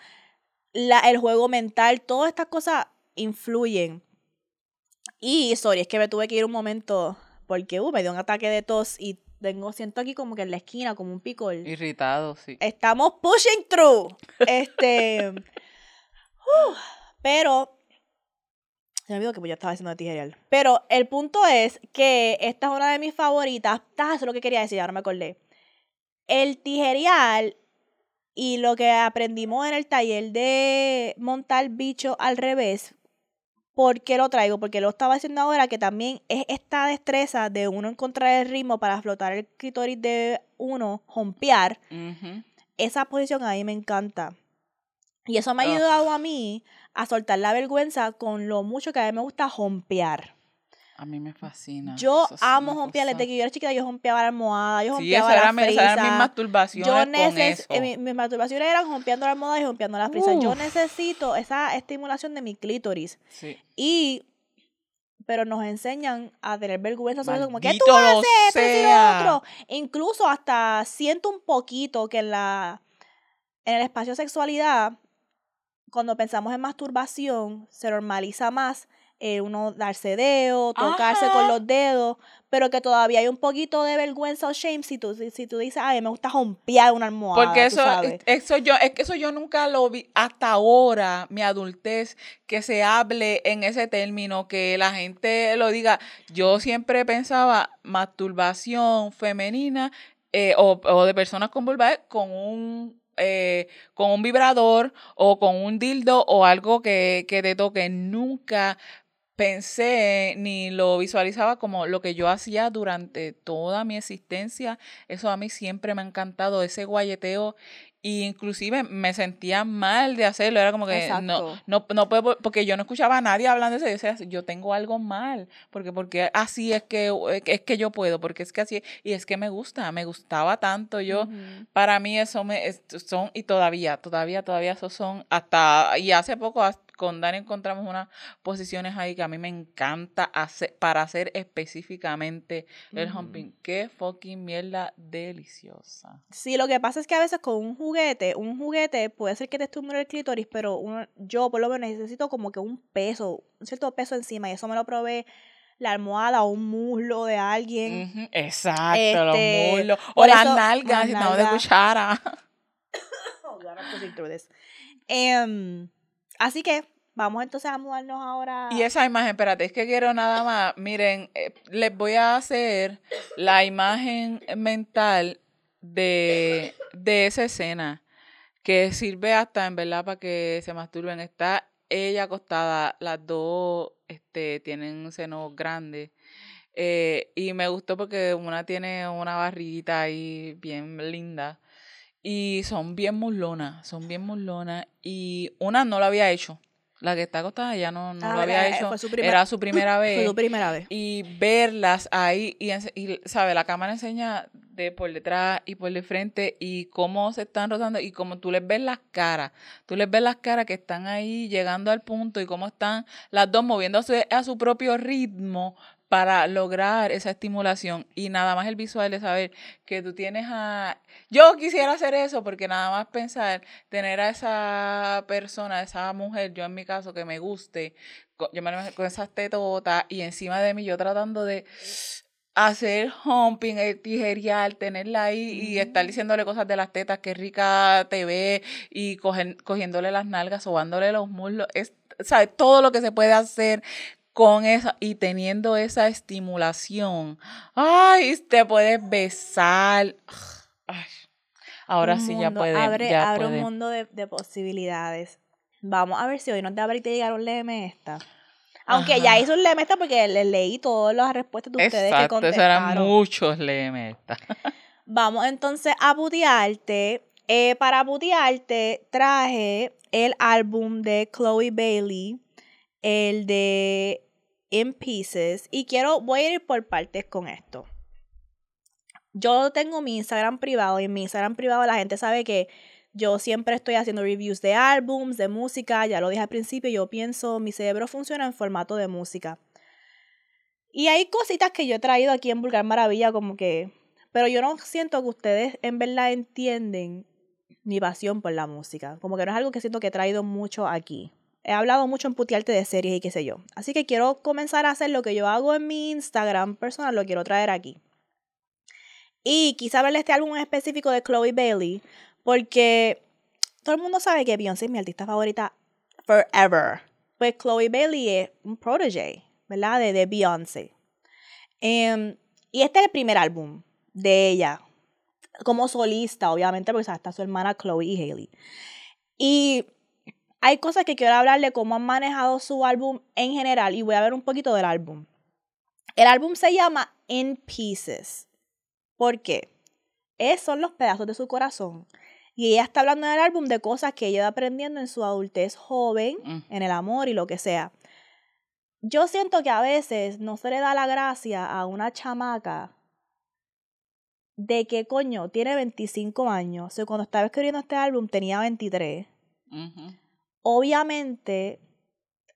la, el juego mental, todas estas cosas influyen. Y, sorry, es que me tuve que ir un momento porque uh, me dio un ataque de tos y tengo, siento aquí como que en la esquina, como un picor. Irritado, sí. Estamos pushing through. Este. uh, pero se me olvidó que pues ya estaba haciendo de tijerial. Pero el punto es que esta es una de mis favoritas. Ah, eso es lo que quería decir, ahora me acordé. El tijerial y lo que aprendimos en el taller de montar bicho al revés. ¿Por qué lo traigo? Porque lo estaba haciendo ahora que también es esta destreza de uno encontrar el ritmo para flotar el clitoris de uno, jompear. Esa posición a mí me encanta. Y eso me ha ayudado a mí a soltar la vergüenza con lo mucho que a mí me gusta jompear. A mí me fascina. Yo amo jompear. Desde que yo era chiquita, yo jompeaba la almohada, yo jompeaba sí, la frisa. Eran mis masturbaciones yo con eso. Eh, mis masturbaciones eran jompeando la almohada y jompeando la frisa. Yo necesito esa estimulación de mi clítoris. Sí. Y pero nos enseñan a tener vergüenza sobre eso, como que tú haces esto y otro. Incluso hasta siento un poquito que en la en el espacio sexualidad cuando pensamos en masturbación, se normaliza más eh, uno darse dedo, tocarse con los dedos, pero que todavía hay un poquito de vergüenza o shame si tú, si, tú dices, ay, me gusta rompear una almohada. Porque eso, eso yo, es que eso yo nunca lo vi hasta ahora, mi adultez, que se hable en ese término, que la gente lo diga. Yo siempre pensaba masturbación femenina eh, o, o de personas con vulva con un eh, con un vibrador o con un dildo o algo que, que te toque. Nunca pensé ni lo visualizaba como lo que yo hacía durante toda mi existencia. Eso a mí siempre me ha encantado, ese guayeteo y inclusive me sentía mal de hacerlo, era como que no, no, no puedo, porque yo no escuchaba a nadie hablando de eso, yo decía, yo tengo algo mal, porque, porque así es que, es que yo puedo, porque es que así, y es que me gusta, me gustaba tanto, yo, para mí eso me, son, y todavía, todavía, todavía esos son, hasta, y hace poco, con Dani encontramos unas posiciones ahí que a mí me encanta hacer, para hacer específicamente el humping. Qué fucking mierda deliciosa. Sí, lo que pasa es que a veces con un juguete, un juguete puede ser que te estimule el clítoris, pero yo por lo menos necesito como que un peso, un cierto peso encima y eso me lo probé la almohada o un muslo de alguien. Exacto, Este, los muslos. O las nalgas, si estamos de cuchara. Oh, God, I'm así que vamos entonces a mudarnos ahora. Y esa imagen, espérate, es que quiero nada más. Miren, eh, les voy a hacer la imagen mental de, de esa escena que sirve hasta en verdad para que se masturben. Está ella acostada, las dos este, tienen senos grandes. eh, y me gustó porque una tiene una barriguita ahí bien linda. Y son bien muslonas, son bien muslonas. Y una no lo había hecho. La que está acostada ya no, no Ah, lo había Eh, hecho. fue su primer- Era su primera Fue vez tu primera vez. y verlas ahí y, y, sabe la cámara enseña de por detrás y por de frente y cómo se están rotando y cómo tú les ves las caras tú les ves las caras que están ahí llegando al punto y cómo están las dos moviéndose a su propio ritmo para lograr esa estimulación y nada más el visual de saber que tú tienes a yo quisiera hacer eso porque nada más pensar tener a esa persona esa mujer yo en mi caso que me guste co- yo me con esas tetotas y encima de mí yo tratando de hacer humping, eh, tijerear, tenerla ahí y estar diciéndole cosas de las tetas, qué rica te ve y cogen- cogiéndole las nalgas, sobándole los muslos, es, ¿sabes? Todo lo que se puede hacer con esa y teniendo esa estimulación. Ay, te puedes besar. Ay, ahora Un sí ya mundo, puede. Abre, ya abre puede. un mundo de, de posibilidades. Vamos a ver si hoy nos da abrir y llegar un léeme esta. Aunque ya hizo un léeme esta porque le leí todas las respuestas de ustedes que eso eran contestaron. muchos lemeta. Vamos entonces a putearte. Eh, para putearte traje el álbum de Chloe Bailey, el de In Pieces. Y quiero, voy a ir por partes con esto. Yo tengo mi Instagram privado y en mi Instagram privado la gente sabe que yo siempre estoy haciendo reviews de álbums, de música. Ya lo dije al principio, yo pienso, mi cerebro funciona en formato de música. Y hay cositas que yo he traído aquí en Vulgar Maravilla como que pero yo no siento que ustedes en verdad entienden mi pasión por la música. Como que no es algo que siento que he traído mucho aquí. He hablado mucho en putearte de series y qué sé yo. Así que quiero comenzar a hacer lo que yo hago en mi Instagram personal, lo quiero traer aquí. Y quise hablarle de este álbum en específico de Chloe Bailey, porque todo el mundo sabe que Beyoncé es mi artista favorita forever. Pues Chloe Bailey es un protege, ¿verdad? De, de Beyoncé. Em, y este es el primer álbum de ella, como solista, obviamente, porque está su hermana Chloe y Hailey. Y hay cosas que quiero hablarle cómo han manejado su álbum en general, y voy a ver un poquito del álbum. El álbum se llama In Pieces. ¿Por qué? Esos son los pedazos de su corazón. Y ella está hablando en el álbum de cosas que ella va aprendiendo en su adultez joven, Mm. en el amor y lo que sea. Yo siento que a veces no se le da la gracia a una chamaca de que, coño, tiene 25 años. O sea, cuando estaba escribiendo este álbum tenía 23. Ujú. Obviamente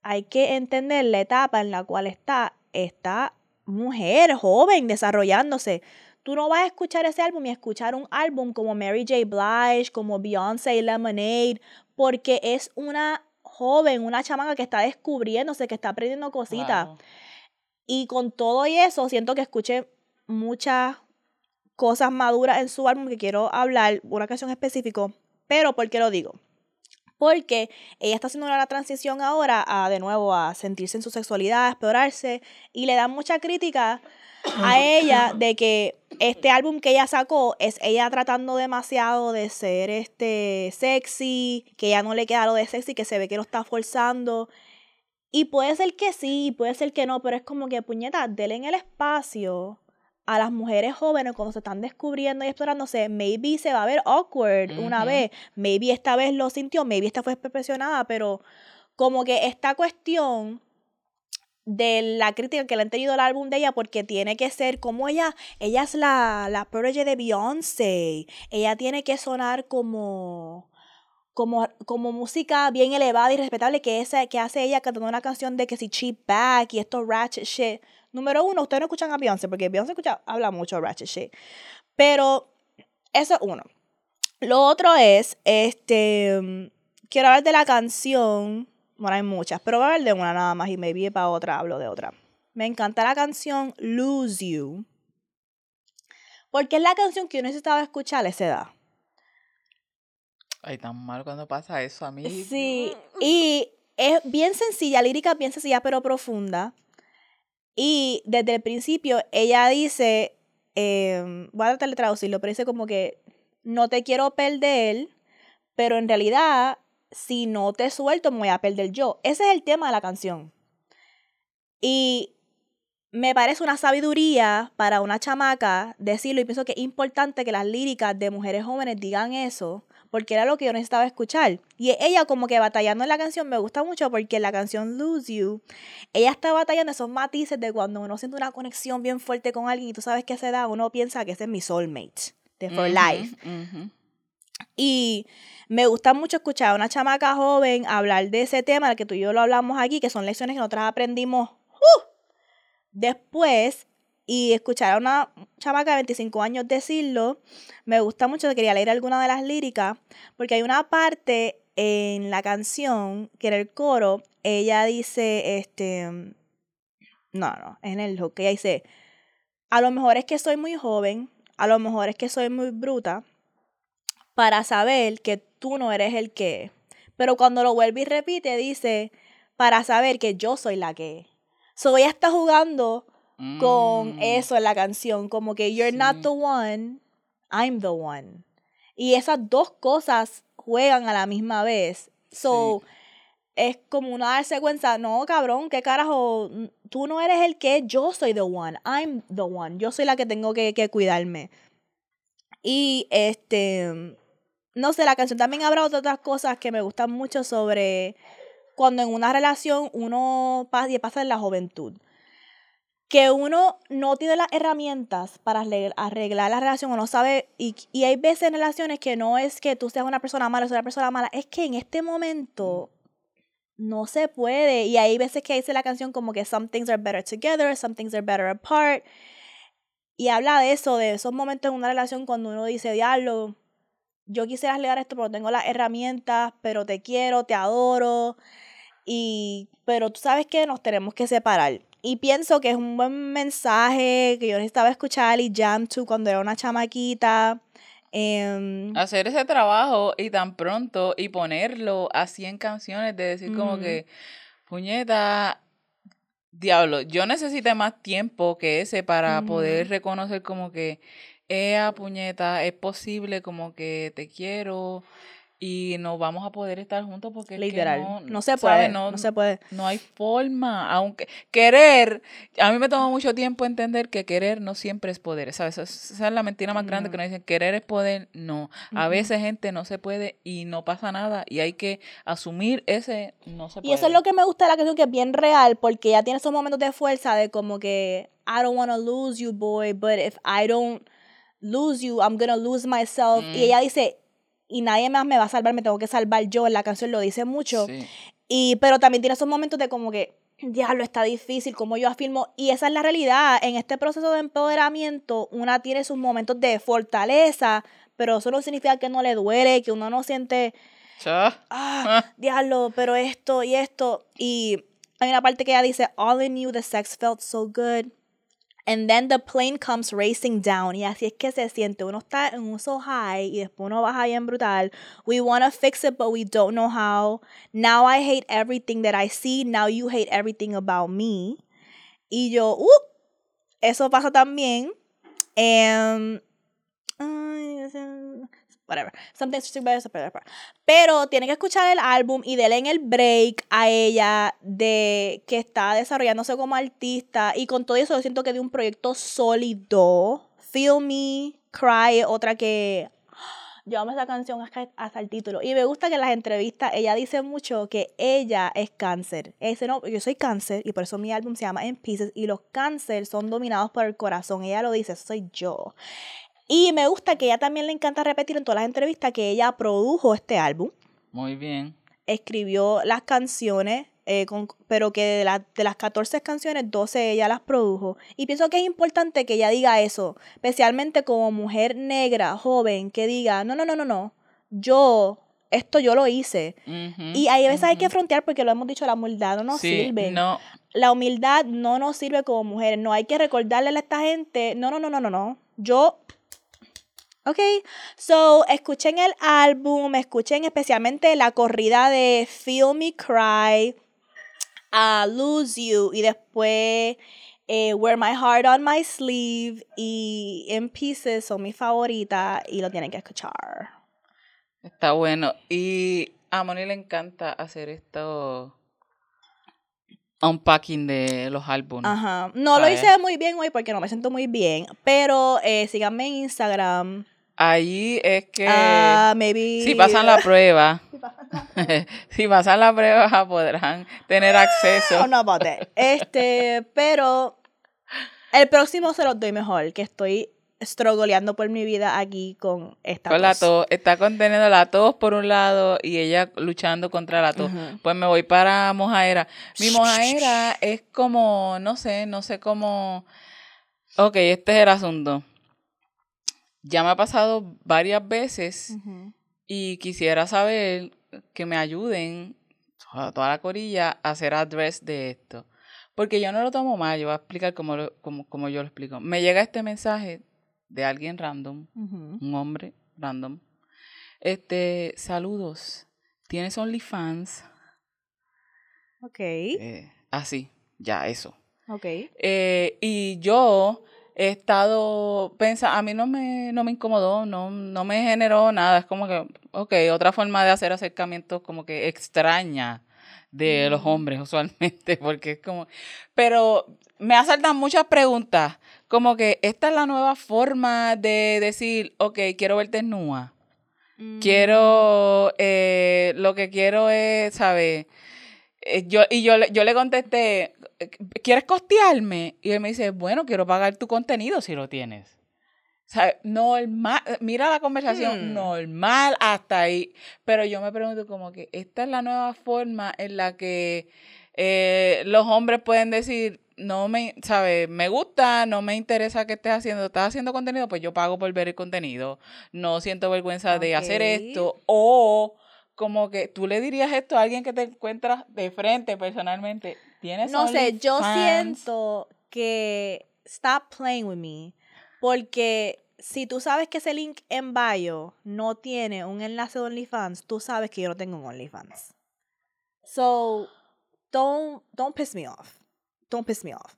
hay que entender la etapa en la cual está esta mujer joven desarrollándose. Tú no vas a escuchar ese álbum y escuchar un álbum como Mary J. Blige, como Beyoncé y Lemonade, porque es una joven, una chamaca que está descubriéndose, que está aprendiendo cositas. Y con todo y eso, siento que escuché muchas cosas maduras en su álbum que quiero hablar, una canción específico. Pero, ¿por qué lo digo? Porque ella está haciendo una transición ahora a, de nuevo, a sentirse en su sexualidad, a explorarse, y le dan mucha crítica a ella de que este álbum que ella sacó es ella tratando demasiado de ser este sexy, que ya no le queda lo de sexy, que se ve que lo está forzando. Y puede ser que sí, puede ser que no, pero es como que puñeta, denle en el espacio a las mujeres jóvenes cuando se están descubriendo y explorándose. Maybe se va a ver awkward una vez, maybe esta vez lo sintió, maybe esta fue perfeccionada, pero como que esta cuestión de la crítica que le han tenido al álbum de ella porque tiene que ser como ella, ella es la, la protege de Beyoncé, ella tiene que sonar como como, como música bien elevada y respetable que, esa, que hace ella cantando una canción de que si cheap back y esto ratchet shit. Número uno, ustedes no escuchan a Beyoncé porque Beyoncé escucha, habla mucho ratchet shit. Pero eso es uno. Lo otro es, este, quiero hablar de la canción, bueno, hay muchas, pero voy a hablar de una nada más y maybe para otra hablo de otra. me encanta la canción Lose You. Porque es la canción que yo necesitaba escuchar a esa edad. Ay, tan mal cuando pasa eso a mí. Sí, y es bien sencilla, lírica bien sencilla pero profunda. Y desde el principio ella dice, em, voy a tratar de traducirlo, pero dice como que no te quiero perder, pero en realidad si no te suelto me voy a perder yo. Ese es el tema de la canción. Y me parece una sabiduría para una chamaca decirlo y pienso que es importante que las líricas de mujeres jóvenes digan eso porque era lo que yo necesitaba escuchar. Y ella como que batallando en la canción me gusta mucho porque la canción Lose You, ella está batallando esos matices de cuando uno siente una conexión bien fuerte con alguien y tú sabes que se da, uno piensa que ese es mi soulmate de For Life. Y me gusta mucho escuchar a una chamaca joven hablar de ese tema, que tú y yo lo hablamos aquí, que son lecciones que nosotras aprendimos ¡uh! después y escuchar a una chamaca de 25 años decirlo, me gusta mucho, quería leer alguna de las líricas, porque hay una parte en la canción que en el coro, ella dice, este, no, no, en el hook, ella dice, a lo mejor es que soy muy joven, a lo mejor es que soy muy bruta, para saber que tú no eres el que Pero cuando lo vuelve y repite, dice, para saber que yo soy la que So ella está jugando con Mm, eso en la canción, como que you're not the one, I'm the one. Y esas dos cosas juegan a la misma vez. So, es como una darse cuenta, no, cabrón, qué carajo, tú no eres el que, yo soy the one, I'm the one, yo soy la que tengo que, que cuidarme. Y este, no sé, la canción también de otras cosas que me gustan mucho sobre cuando en una relación uno pasa, y pasa en la juventud que uno no tiene las herramientas para arregl- arreglar la relación o no sabe, y, y hay veces en relaciones que no es que tú seas una persona mala o seas una persona mala, es que en este momento no se puede. Y hay veces que dice la canción como que some things are better together, some things are better apart. Y habla de eso, de esos momentos en una relación cuando uno dice, diablo, yo quisiera arreglar esto, pero tengo las herramientas, pero te quiero, te adoro. Y, pero tú sabes que nos tenemos que separar. Y pienso que es un buen mensaje que yo necesitaba escuchar y jam to cuando era una chamaquita. Em, Hacer ese trabajo y tan pronto y ponerlo así en canciones de decir como que, puñeta, diablo, yo necesité más tiempo que ese para poder reconocer como que, ea, puñeta, es posible como que te quiero y no vamos a poder estar juntos porque es que literal. no, No, se puede. No, se puede. No hay forma, aunque querer, a mí me tomó mucho tiempo entender que querer no siempre es poder, ¿sabes? Esa es, la mentira más grande No. que nos dicen, querer es poder, no. A veces gente no se puede y no pasa nada y hay que asumir ese no se puede. Y eso es lo que me gusta de la canción, que es bien real, porque ella tiene esos momentos de fuerza de como que, I don't want to lose you, boy, but if I don't lose you, I'm gonna lose myself. Mm. Y ella dice, y nadie más me va a salvar, me tengo que salvar yo. En la canción lo dice mucho. Sí. Y, pero también tiene esos momentos de como que, diablo, está difícil, como yo afirmo. Y esa es la realidad. En este proceso de empoderamiento, una tiene sus momentos de fortaleza, pero eso no significa que no le duele, que uno no siente Cha. ah, diablo, pero esto y esto. Y hay una parte que ella dice, all in you, the sex felt so good. And then the plane comes racing down. Y así es que se siente. Uno está en un so high y después uno baja bien brutal. We want to fix it, but we don't know how. Now I hate everything that I see. Now you hate everything about me. Y yo, uh, eso pasa también. Em, ay, whatever. Something pero tiene que escuchar el álbum y darle en el break a ella de que está desarrollándose como artista y con todo eso yo siento que de un proyecto sólido. Feel Me, Cry, otra que yo amo esa canción hasta, hasta el título. Y me gusta que en las entrevistas ella dice mucho que ella es cáncer. Ella dice, no, yo soy cáncer y por eso mi álbum se llama In Pieces y los cáncer son dominados por el corazón. Ella lo dice, soy yo. Y me gusta que ella también le encanta repetir en todas las entrevistas que ella produjo este álbum, Muy bien. escribió las canciones, eh, con- pero que de, la- de las 14 canciones, 12 ella las produjo. Y pienso que es importante que ella diga eso, especialmente como mujer negra, joven, que diga, no, no, no, no, no, yo, esto yo lo hice. Ujú, Y hay veces hay que frontear porque lo hemos dicho, la humildad no nos Sí, sirve. no. la humildad no nos sirve como mujeres. No hay que recordarle a esta gente. No, no, no, no, no, no. Yo. Ok, so escuchen el álbum, escuchen especialmente la corrida de Feel Me Cry, uh, Lose You y después eh, Wear My Heart on My Sleeve y In Pieces son mis favoritas y lo tienen que escuchar. Está bueno. Y a Moni le encanta hacer esto unpacking de los álbumes. Ajá. No lo hice muy bien hoy porque no me siento muy bien, pero eh, síganme en Instagram. Ahí es que Ah, maybe. si pasan la prueba, si pasan la prueba podrán tener acceso. Oh, no, about that. Este, pero el próximo se los doy mejor, que estoy struggleando por mi vida aquí con esta Con la tos. está conteniendo la tos por un lado y ella luchando contra la tos. Pues me voy para mojaera. Mi mojaera es como, no sé, no sé cómo. Ok, este es el asunto. Ya me ha pasado varias veces y quisiera saber que me ayuden, toda toda la corilla, a hacer address de esto. Porque yo no lo tomo mal, yo voy a explicar lo- cómo yo lo explico. Me llega este mensaje de alguien random, un hombre random. Este, saludos. ¿Tienes OnlyFans? Ok, Eh, así, ya, eso. ok. Eh, y yo he estado pensando, a mí no me, no me incomodó, no, no me generó nada. Es como que, ok, otra forma de hacer acercamientos como que extraña de los Mm. hombres usualmente, porque es como, pero me asaltan muchas preguntas, como que esta es la nueva forma de decir, ok, quiero verte. Mm. Quiero, eh, lo que quiero es, ¿sabes? Eh, yo, y yo, le- yo le contesté, ¿quieres costearme? Y él me dice, bueno, quiero pagar tu contenido si lo tienes. O sea, normal, mira la conversación, Hmm. normal hasta ahí. Pero yo me pregunto como que esta es la nueva forma en la que eh, los hombres pueden decir, no me, ¿sabes? Me gusta, no me interesa que estés haciendo, estás haciendo contenido, pues yo pago por ver el contenido. No siento vergüenza de hacer esto. O como que tú le dirías esto a alguien que te encuentras de frente personalmente. ¿Tienes No sé, yo siento que stop playing with me. Porque si tú sabes que ese link en bio no tiene un enlace de OnlyFans, tú sabes que yo no tengo un OnlyFans. So, don't, don't piss me off. Don't piss me off.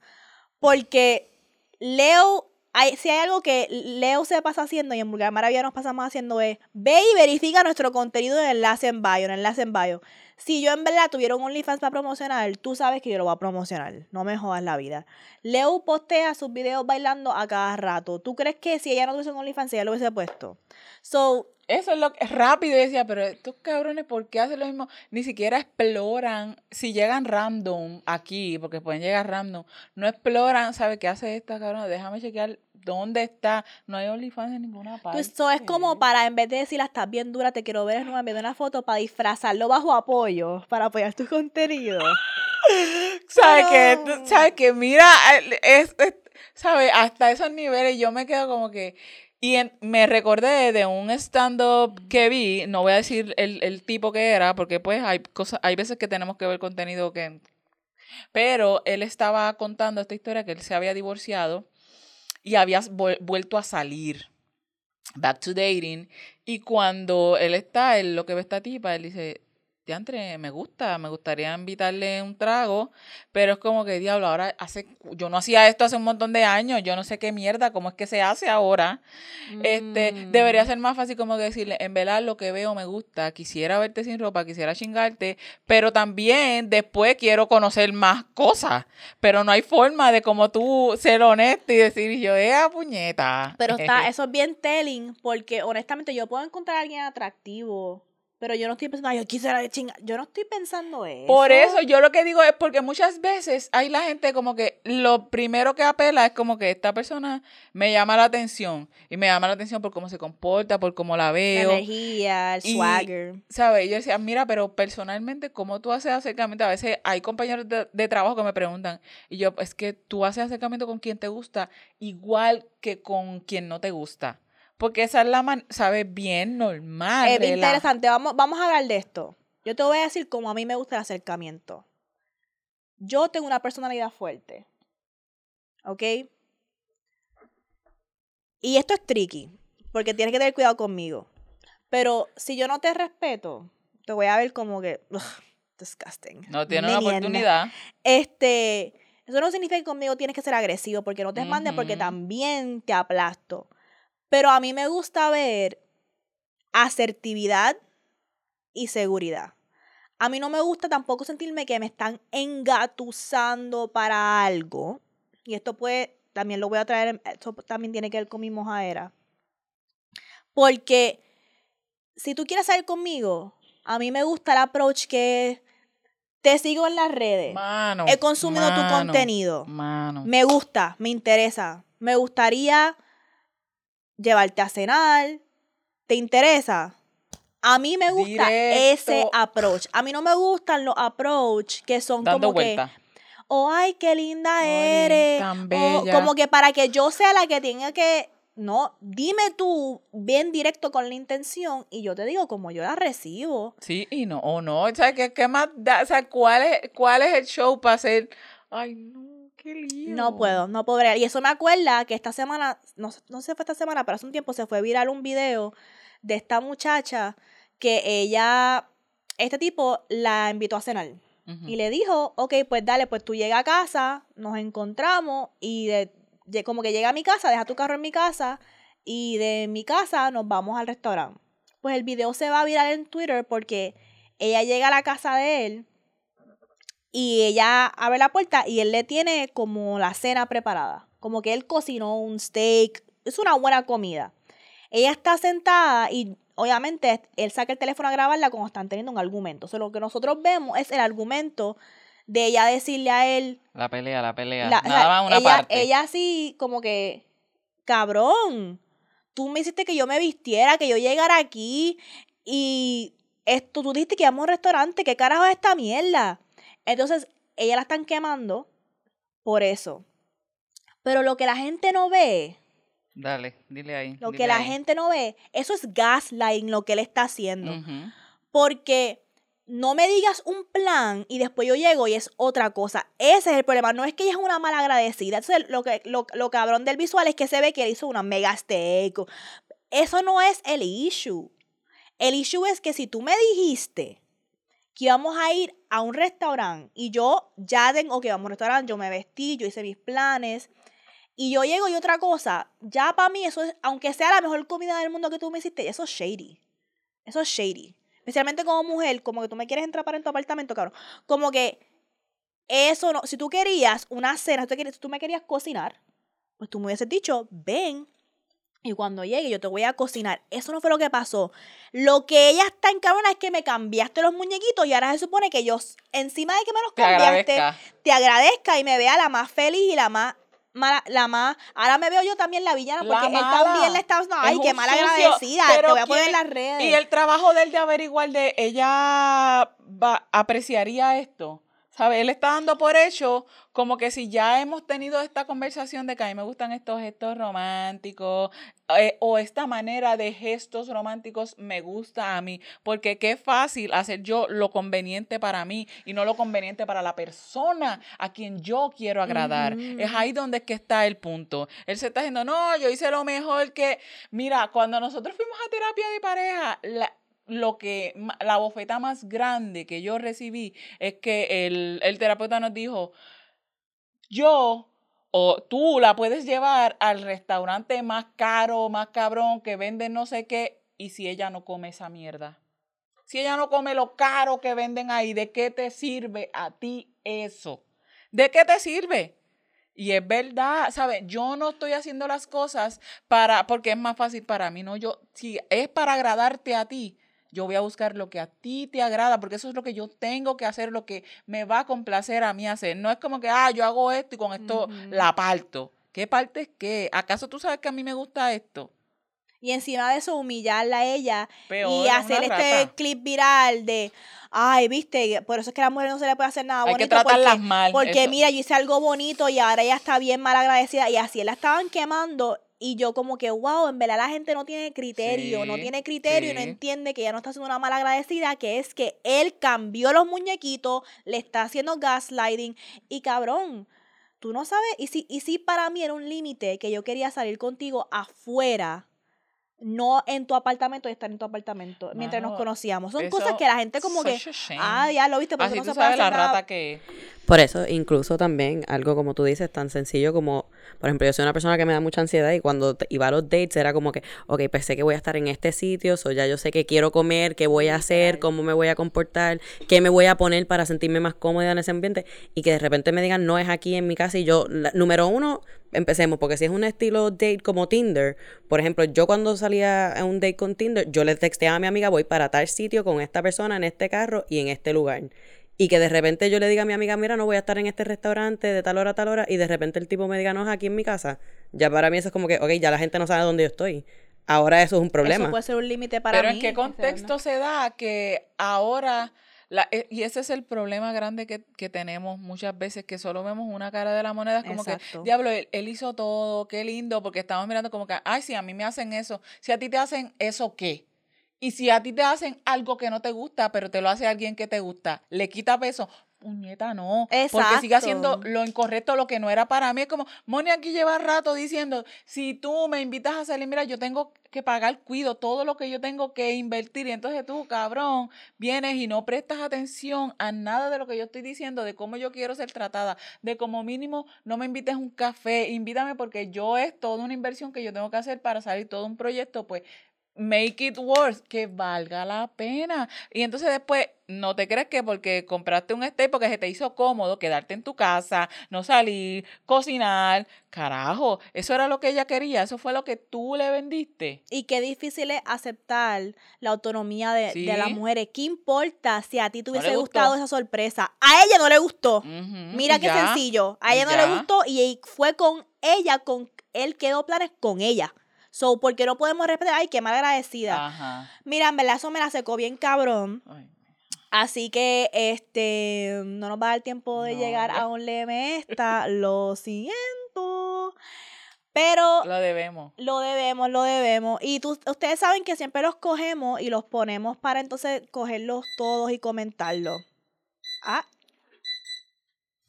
Porque Leo, hay, si hay algo que Leo se pasa haciendo y en Vulgar Maravilla nos pasamos haciendo es, ve y verifica nuestro contenido en enlace en bio, en enlace en bio. Si yo en verdad tuviera un OnlyFans para promocionar, tú sabes que yo lo voy a promocionar. No me jodas la vida. Leo postea sus videos bailando a cada rato. ¿Tú crees que si ella no tuviese un OnlyFans, ella lo hubiese puesto? So, Eso es lo que es rápido. Y decía, pero estos cabrones, ¿por qué hacen lo mismo? Ni siquiera exploran. Si llegan random aquí, porque pueden llegar random, no exploran, ¿sabe qué hace esta cabrona? Déjame chequear dónde está. No hay OnlyFans en ninguna parte. Eso es como para, en vez de decir, "Ah, estás bien dura, te quiero ver, es una, una foto para disfrazarlo bajo apoyo, para apoyar tu contenido. ¿Sabes qué? ¿Sabes qué? Mira, es, es- ¿sabes? Hasta esos niveles yo me quedo como que... Y en- me recordé de un stand-up que vi, no voy a decir el, el tipo que era, porque pues hay cosas, hay veces que tenemos que ver contenido que... Pero él estaba contando esta historia que él se había divorciado y había vuel- vuelto a salir, back to dating, y cuando él está, él lo que ve esta tipa, él dice, diantre, me gusta, me gustaría invitarle un trago, pero es como que, diablo, ahora hace, yo no hacía esto hace un montón de años, yo no sé qué mierda, cómo es que se hace ahora. Este, Mm. debería ser más fácil como que decirle, en verdad lo que veo me gusta, quisiera verte sin ropa, quisiera chingarte, pero también después quiero conocer más cosas, pero no hay forma de como tú ser honesto y decir, yo, eh, puñeta. Pero está, eso es bien telling, porque honestamente yo puedo encontrar a alguien atractivo, pero yo no estoy pensando, "Ay, yo quisiera chingar. Yo no estoy pensando eso. Por eso yo lo que digo es porque muchas veces hay la gente como que lo primero que apela es como que esta persona me llama la atención y me llama la atención por cómo se comporta, por cómo la La veo. energía, el Y- swagger. ¿Sabes? Yo decía, mira, pero personalmente, ¿cómo tú haces acercamiento? A veces hay compañeros de, de trabajo que me preguntan, y yo, es que tú haces acercamiento con quien te gusta, igual que con quien no te gusta. Porque esa es la man, ¿sabes? Bien normal. Es bien interesante, vamos, vamos a hablar de esto. Yo te voy a decir cómo a mí me gusta el acercamiento. yo tengo una personalidad fuerte. ¿Ok? Y esto es tricky, porque tienes que tener cuidado conmigo. Pero si yo no te respeto, te voy a ver como que. ugh, disgusting. No tiene una oportunidad. Este. Eso no significa que conmigo tienes que ser agresivo, porque no te mande, porque también te aplasto. Pero a mí me gusta ver asertividad y seguridad. A mí no me gusta tampoco sentirme que me están engatusando para algo. Y esto puede, también lo voy a traer, esto también tiene que ver con mi mojadera. Porque si tú quieres salir conmigo, a mí me gusta el approach que te sigo en las redes. Mano. He consumido tu contenido. Mano. Me gusta, me interesa. Me gustaría llevarte a cenar. ¿Te interesa? A mí me gusta ese approach. A mí no me gustan los approach que son Dando como vuelta. que, oh, ay, qué linda Ay, eres. tan O bella. como que para que yo sea la que tenga que, no, dime tú bien directo con la intención y yo te digo como yo la recibo. Sí y no, o no. O sea, ¿qué, qué más da? O sea, ¿cuál es, ¿cuál es el show para hacer? Ay, no, qué lío. No puedo, no puedo bregar. Y eso me acuerda que esta semana, no, sé- no sé si fue esta semana, pero hace un tiempo se fue viral un video de esta muchacha que ella, este tipo la invitó a cenar. Y le dijo, ok, pues dale, pues tú llega a casa, nos encontramos y de, de- como que llega a mi casa, deja tu carro en mi casa y de mi casa nos vamos al restaurante. Pues el video se va a viral en Twitter porque ella llega a la casa de él y ella abre la puerta y él le tiene como la cena preparada. Como que él cocinó un steak, es una buena comida. Ella está sentada y obviamente él saca el teléfono a grabarla cuando están teniendo un argumento. O sea, lo que nosotros vemos es el argumento de ella decirle a él, La pelea, la pelea. la- o Nada sea, más una ella, parte. ella así como que, cabrón, tú me hiciste que yo me vistiera, que yo llegara aquí y esto, tú dijiste que íbamos a un restaurante, ¿qué carajo es esta mierda? Entonces, ella la están quemando por eso. Pero lo que la gente no ve, Dale, dile ahí. lo dile que la ahí. gente no ve, eso es gaslighting lo que él está haciendo. Porque no me digas un plan y después yo llego y es otra cosa. Ese es el problema. No es que ella es una mala agradecida. Entonces, lo, que, lo, lo cabrón del visual es que se ve que él hizo una mega. Eso no es el issue. El issue es que si tú me dijiste que íbamos a ir a un restaurante y yo ya tengo que vamos a un restaurante, yo me vestí, yo hice mis planes y yo llego y otra cosa, ya para mí eso es, aunque sea la mejor comida del mundo que tú me hiciste, eso es shady. Eso es shady. Especialmente como mujer, como que tú me quieres entrar para en tu apartamento, cabrón. Como que eso no, si tú querías una cena, si tú, si tú me querías cocinar, pues tú me hubieses dicho, ven. Y cuando llegue yo te voy a cocinar. Eso no fue lo que pasó. Lo que ella está en cabrona es que me cambiaste los muñequitos y ahora se supone que yo, encima de que me los Te cambiaste, agradezca. te agradezca y me vea la más feliz y la más mala, la más, ahora me veo yo también la villana La porque él mala. también le está no, ay, Es qué mal agradecida, te voy a poner en ¿quién- las redes. Y el trabajo de él de averiguar de ella va, apreciaría esto. ¿Sabe? Él está dando por hecho como que si ya hemos tenido esta conversación de que a mí me gustan estos gestos románticos eh, o esta manera de gestos románticos me gusta a mí. Porque qué fácil hacer yo lo conveniente para mí y no lo conveniente para la persona a quien yo quiero agradar. Es ahí donde es que está el punto. Él se está diciendo, no, yo hice lo mejor que... Mira, cuando nosotros fuimos a terapia de pareja, la, lo que la bofeta más grande que yo recibí es que el, el terapeuta nos dijo, yo o tú la puedes llevar al restaurante más caro, más cabrón, que venden no sé qué, y si ella no come esa mierda. Si ella no come lo caro que venden ahí, ¿de qué te sirve a ti eso? ¿De qué te sirve? Y es verdad, ¿sabes? Yo no estoy haciendo las cosas para, porque es más fácil para mí, ¿no? Yo, si es para agradarte a ti, yo voy a buscar lo que a ti te agrada, porque eso es lo que yo tengo que hacer, lo que me va a complacer a mí hacer. No es como que, ah, yo hago esto y con esto la parto. ¿Qué parte es qué? ¿Acaso tú sabes que a mí me gusta esto? Y encima de eso, humillarla a ella Peor, y hacer este rata. clip viral de, ay, viste, por eso es que a la mujer no se le puede hacer nada Hay bonito. que tratarlas porque, mal. Porque eso. mira, yo hice algo bonito y ahora ella está bien mal agradecida y así la estaban quemando Y yo como que, wow, en verdad la gente no tiene criterio, no tiene criterio y no entiende que ella no está haciendo una mala agradecida, que es que él cambió los muñequitos, le está haciendo gaslighting y cabrón, tú no sabes, y si, y si para mí era un límite que yo quería salir contigo afuera, no en tu apartamento y estar en tu apartamento, mientras nos conocíamos. Son eso, cosas que la gente como que, ah, ya lo viste, por eso Así no tú se puede la hacer nada. rata que es. Por eso, incluso también, algo como tú dices, tan sencillo como, por ejemplo, yo soy una persona que me da mucha ansiedad y cuando te- iba a los dates era como que, ok, pues sé que voy a estar en este sitio, so ya yo sé qué quiero comer, qué voy a hacer, cómo me voy a comportar, qué me voy a poner para sentirme más cómoda en ese ambiente y que de repente me digan, no es aquí en mi casa y yo, la- número uno, empecemos, porque si es un estilo date como Tinder, por ejemplo, yo cuando salía a un date con Tinder, yo le texteaba a mi amiga, voy para tal sitio con esta persona en este carro y en este lugar. Y que de repente yo le diga a mi amiga, mira, no voy a estar en este restaurante de tal hora a tal hora, y de repente el tipo me diga, no, es aquí en mi casa. Ya para mí eso es como que, ok, ya la gente no sabe dónde yo estoy. Ahora eso es un problema. Eso puede ser un límite para Pero mí. en qué contexto se da que ahora, la, eh, y ese es el problema grande que, que tenemos muchas veces, que solo vemos una cara de la moneda, es como Exacto. que, diablo, él, él hizo todo, qué lindo, porque estamos mirando como que, ay, si a mí me hacen eso, si a ti te hacen eso, ¿qué? Y si a ti te hacen algo que no te gusta, pero te lo hace alguien que te gusta, le quita peso. Puñeta, no. Porque sigue haciendo Exacto. lo incorrecto, lo que no era para mí. Es como, Moni aquí lleva rato diciendo, si tú me invitas a salir, mira, yo tengo que pagar cuido, todo lo que yo tengo que invertir. Y entonces tú, cabrón, vienes y no prestas atención a nada de lo que yo estoy diciendo, de cómo yo quiero ser tratada, de como mínimo no me invites a un café, invítame porque yo es toda una inversión que yo tengo que hacer para salir todo un proyecto, pues make it worth, que valga la pena. Y entonces después, no te crees que porque compraste un stay porque se te hizo cómodo quedarte en tu casa, no salir, cocinar, carajo, eso era lo que ella quería, eso fue lo que tú le vendiste. Y qué difícil es aceptar la autonomía de, de las mujeres. ¿Qué importa si a ti te hubiese gustado esa sorpresa? A ella no le gustó. Mira qué ya. sencillo. A ella no le gustó y fue con ella, con él quedó planes con ella. So, ¿por qué no podemos respetar? Ay, qué mal agradecida. Ajá. Mira, en verdad eso me la secó bien cabrón. Ay, Así que este no nos va a dar tiempo de No, llegar a un leme esta. Lo siento. Pero lo debemos. lo debemos, lo debemos. Y tú, ustedes saben que siempre los cogemos y los ponemos para entonces cogerlos todos y comentarlos. Ah.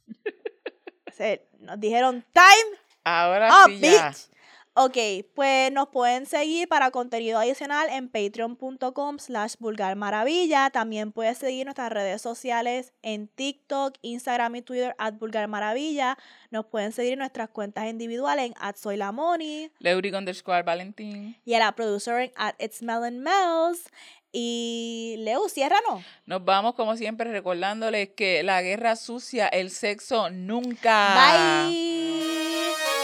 Se- nos dijeron time Ahora up, sí ya. bitch. Ok, pues nos pueden seguir para contenido adicional en patreon.com slash vulgarmaravilla. También puedes seguir nuestras redes sociales en TikTok, Instagram y Twitter at vulgarmaravilla. Nos pueden seguir en nuestras cuentas individuales en at soy la Moni Leuric underscore Valentín. y a la producer en at it's Melon. Y Leo, ciérranos. Nos vamos como siempre recordándoles que la guerra sucia, el sexo nunca. Bye.